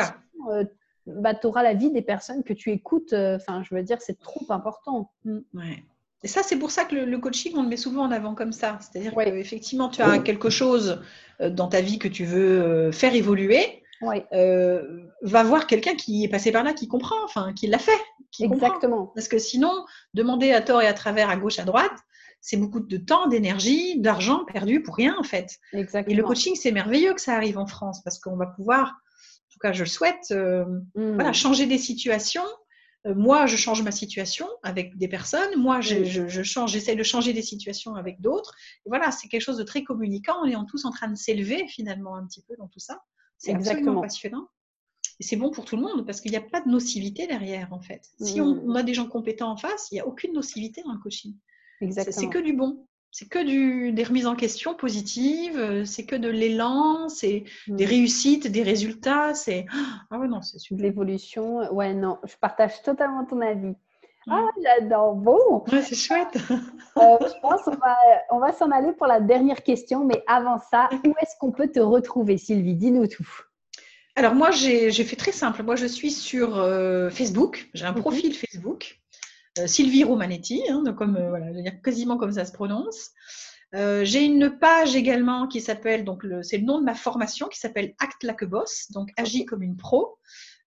euh, bah, tu auras la vie des personnes que tu écoutes. Euh, enfin, je veux dire, c'est trop important. Mm. Ouais. Et ça, c'est pour ça que le, coaching, on le met souvent en avant comme ça. C'est-à-dire qu'effectivement, tu as quelque chose euh, dans ta vie que tu veux faire évoluer. Va voir quelqu'un qui est passé par là, qui comprend, enfin, qui l'a fait. Qui Exactement. Parce que sinon, demander à tort et à travers, à gauche, à droite, c'est beaucoup de temps, d'énergie, d'argent perdu pour rien, en fait. Exactement. Et le coaching, c'est merveilleux que ça arrive en France parce qu'on va pouvoir, en tout cas, je le souhaite, euh, mmh. voilà, changer des situations euh, moi, je change ma situation avec des personnes. Moi, je, change, j'essaie de changer des situations avec d'autres. voilà, c'est quelque chose de très communicant. On est tous en train de s'élever finalement un petit peu dans tout ça. C'est absolument passionnant. Et c'est bon pour tout le monde parce qu'il n'y a pas de nocivité derrière en fait. Si on, mmh. a des gens compétents en face, il n'y a aucune nocivité dans le coaching. C'est que du bon c'est que du, des remises en question positives, euh, c'est que de l'élan, c'est des mm. réussites, des résultats, c'est ah ouais non, c'est super. L'évolution, ouais non, je partage totalement ton avis. Ah j'adore, bon. Ouais, c'est chouette. Euh, je pense qu'on va, on va s'en aller pour la dernière question, mais avant ça, où est-ce qu'on peut te retrouver, Sylvie? Dis-nous tout. Alors moi, j'ai fait très simple. Moi, je suis sur euh, Facebook. J'ai un mhm. profil Facebook. Euh, Sylvie Romanetti, hein, comme, quasiment comme ça se prononce. Euh, j'ai une page également qui s'appelle, donc c'est le nom de ma formation qui s'appelle Act Like a Boss, donc agis comme une pro,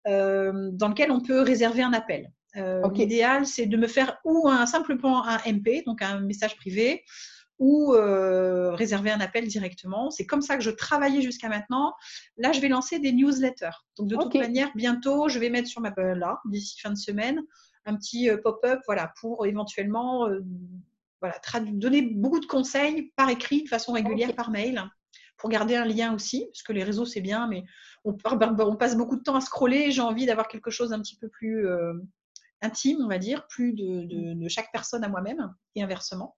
dans lequel on peut réserver un appel. L'idéal, c'est de me faire ou un simplement un MP, donc un message privé, ou réserver un appel directement. C'est comme ça que je travaillais jusqu'à maintenant. Là, je vais lancer des newsletters. Donc de toute manière, bientôt, je vais mettre sur ma là d'ici fin de semaine un petit euh, pop-up voilà, pour éventuellement euh, voilà, donner beaucoup de conseils par écrit de façon régulière par mail pour garder un lien aussi, parce que les réseaux c'est bien, mais on, on, passe beaucoup de temps à scroller. J'ai envie d'avoir quelque chose d'un petit peu plus euh, intime, on va dire, plus de chaque personne à moi-même et inversement.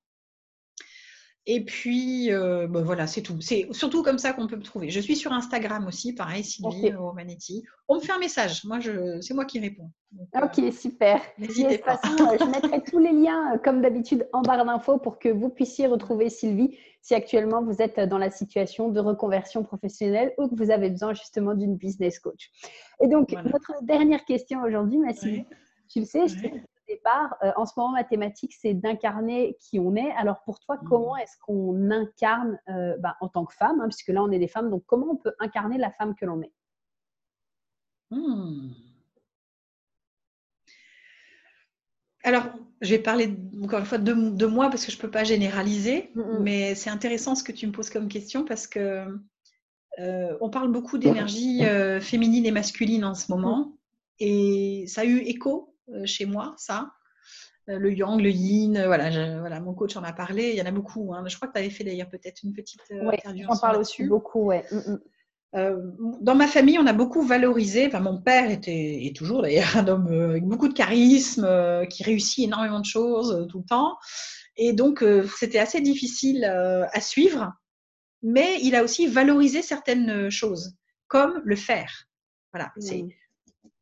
Et puis, euh, ben voilà, c'est tout. C'est surtout comme ça qu'on peut me trouver. Je suis sur Instagram aussi, pareil, Sylvie Romanetti. On me fait un message. Moi, je, c'est moi qui réponds. ok, euh, super. N'hésitez pas. De façon, euh, je mettrai tous les liens, comme d'habitude, en barre d'infos pour que vous puissiez retrouver Sylvie si actuellement vous êtes dans la situation de reconversion professionnelle ou que vous avez besoin justement d'une business coach. Et donc, notre dernière question aujourd'hui, ma Sylvie, tu le sais, je départ, euh, en ce moment, ma thématique, c'est d'incarner qui on est. Alors pour toi, mmh. comment est-ce qu'on incarne euh, bah, en tant que femme, hein, puisque là, on est des femmes, donc comment on peut incarner la femme que l'on est? Mmh. Alors, je vais parler encore une fois de, moi parce que je ne peux pas généraliser, mmh, mais c'est intéressant ce que tu me poses comme question parce que euh, on parle beaucoup d'énergie féminine et masculine en ce moment et ça a eu écho chez moi, ça. Euh, le yang, le yin, euh, voilà, voilà, mon coach en a parlé. Il y en a beaucoup. Hein. Je crois que tu avais fait d'ailleurs peut-être une petite ouais, On parle aussi beaucoup, ouais. Mm, mm. dans ma famille, on a beaucoup valorisé. Enfin, mon père était, est toujours d'ailleurs un homme avec beaucoup de charisme, qui réussit énormément de choses tout le temps. Et donc, c'était assez difficile à suivre. Mais il a aussi valorisé certaines choses, comme le faire. Voilà, mm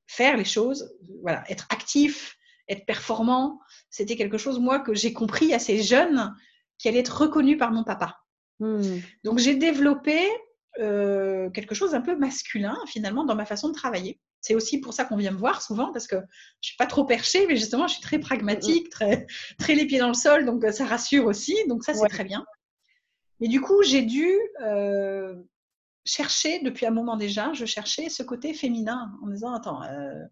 faire les choses, voilà, être actif, être performant, c'était quelque chose, moi, que j'ai compris assez jeune, qui allait être reconnu par mon papa. Hmm. Donc, j'ai développé euh, quelque chose un peu masculin, finalement, dans ma façon de travailler. C'est aussi pour ça qu'on vient me voir souvent, parce que je suis pas trop perchée, mais justement, je suis très pragmatique, très, très les pieds dans le sol, donc ça rassure aussi. Donc, ça, c'est très bien. Mais du coup, j'ai dû euh, chercher, depuis un moment déjà, je cherchais ce côté féminin en me disant, attends, euh,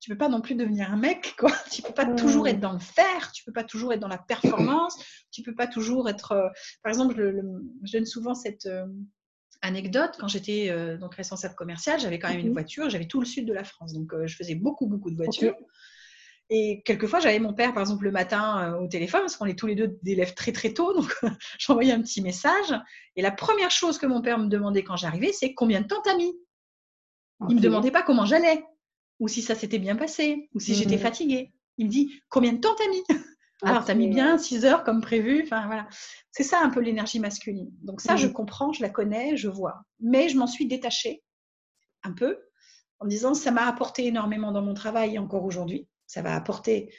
tu peux pas non plus devenir un mec, quoi. Tu peux pas toujours mmh. être dans le faire, tu peux pas toujours être dans la performance, tu peux pas toujours être. Euh, par exemple, je donne souvent cette euh, anecdote quand j'étais donc responsable commercial, j'avais quand même une mmh voiture, j'avais tout le sud de la France, donc je faisais beaucoup beaucoup de voitures. Et quelquefois, j'avais mon père, par exemple, le matin euh, au téléphone, parce qu'on est tous les deux d'élèves très très tôt, donc j'envoyais un petit message. Et la première chose que mon père me demandait quand j'arrivais, c'est combien de temps t'as mis? Il ne me demandait pas comment j'allais, ou si ça s'était bien passé, ou si j'étais mmh. fatiguée. Il me dit combien de temps t'as mis? Alors, t'as mis bien 6 heures comme prévu. Enfin, voilà. C'est ça un peu l'énergie masculine. Donc, ça, je mmh. comprends, je la connais, je vois. Mais je m'en suis détachée un peu en disant ça m'a apporté énormément dans mon travail encore aujourd'hui ça va apporter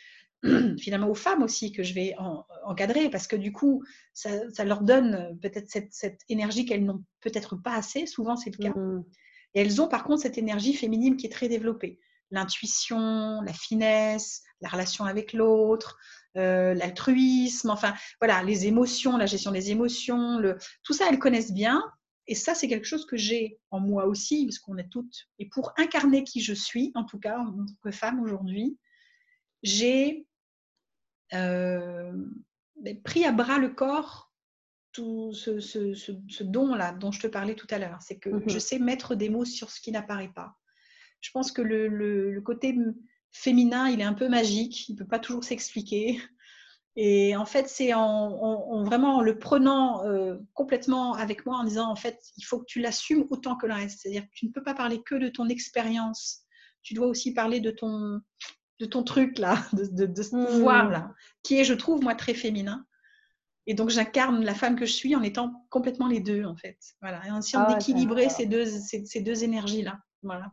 finalement aux femmes aussi que je vais encadrer parce que du coup, ça, leur donne peut-être cette, énergie qu'elles n'ont peut-être pas assez, souvent c'est le cas. Mmh. Et elles ont par contre cette énergie féminine qui est très développée. l'intuition, la finesse, la relation avec l'autre, euh, l'altruisme, enfin voilà, les émotions, la gestion des émotions, le, tout ça, elles connaissent bien. Et ça, c'est quelque chose que j'ai en moi aussi, parce qu'on est toutes. Et pour incarner qui je suis, en tout cas, en tant que femme aujourd'hui, j'ai euh, ben, pris à bras le corps tout ce, don-là dont je te parlais tout à l'heure. C'est que mhm. je sais mettre des mots sur ce qui n'apparaît pas. Je pense que le, côté féminin, il est un peu magique, il ne peut pas toujours s'expliquer. Et en fait, c'est en, vraiment en le prenant euh, complètement avec moi, en disant, en fait, il faut que tu l'assumes autant que le reste. C'est-à-dire que tu ne peux pas parler que de ton expérience. Tu dois aussi parler de ton, de ton truc là, de, ce pouvoir là, qui est, je trouve, moi, très féminin. Et donc, j'incarne la femme que je suis en étant complètement les deux, en fait. Voilà. Et en essayant ah, d'équilibrer ces deux, ces, deux énergies-là. Voilà.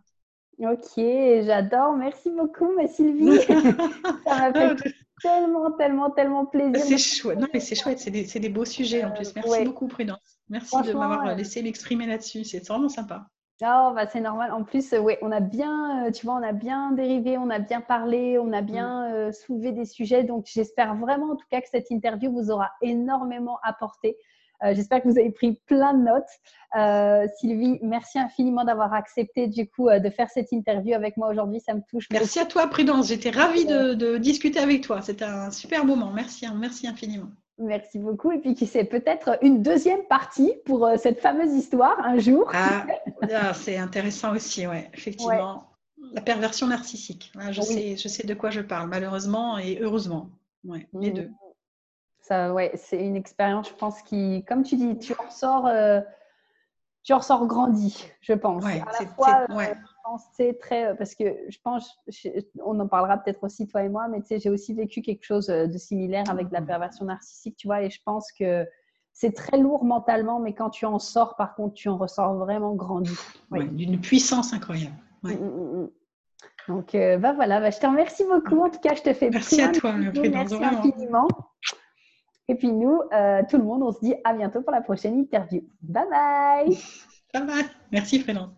Ok, j'adore. Merci beaucoup, ma Sylvie. Ça m'a fait tellement, tellement, tellement plaisir. C'est chouette. Non, mais c'est chouette. C'est des, des, beaux sujets en plus. Merci beaucoup, Prudence. Merci de m'avoir laissé m'exprimer là-dessus. C'est vraiment sympa. Oh, bah, c'est normal. En plus, euh, ouais, on a bien, euh, tu vois, on a bien dérivé, on a bien parlé, on a mm. bien euh, soulevé des sujets. Donc, j'espère vraiment, en tout cas, que cette interview vous aura énormément apporté. j'espère que vous avez pris plein de notes. Sylvie, merci infiniment d'avoir accepté, du coup, de faire cette interview avec moi aujourd'hui. Ça me touche. Merci à toi, Prudence. J'étais ravie de, de, discuter avec toi. C'était un super moment. Merci, hein. merci infiniment. Merci beaucoup. Et puis, qui sait, peut-être une deuxième partie pour euh, cette fameuse histoire un jour. Ah, ah c'est intéressant aussi, ouais, effectivement. La perversion narcissique. Ah, je, sais, je sais de quoi je parle, malheureusement et heureusement. Ouais, les deux. Ça, ouais, c'est une expérience, je pense, qui, comme tu dis, tu en sors, euh, tu en sors grandi, je pense. Ouais, à la fois, euh, c'est très euh, parce que je pense, on en parlera peut-être aussi toi et moi, mais tu sais, j'ai aussi vécu quelque chose euh, de similaire avec la mmh. perversion narcissique, tu vois, et je pense que c'est très lourd mentalement, mais quand tu en sors, par contre, tu en ressors vraiment grandi. D'une puissance incroyable. Mmh, mmh, Donc, euh, bah voilà, bah, je te remercie beaucoup. En tout cas, je te fais merci à toi, merci infiniment. Et puis nous, tout le monde, on se dit à bientôt pour la prochaine interview. Bye bye. Bye bye. Merci Frédéric.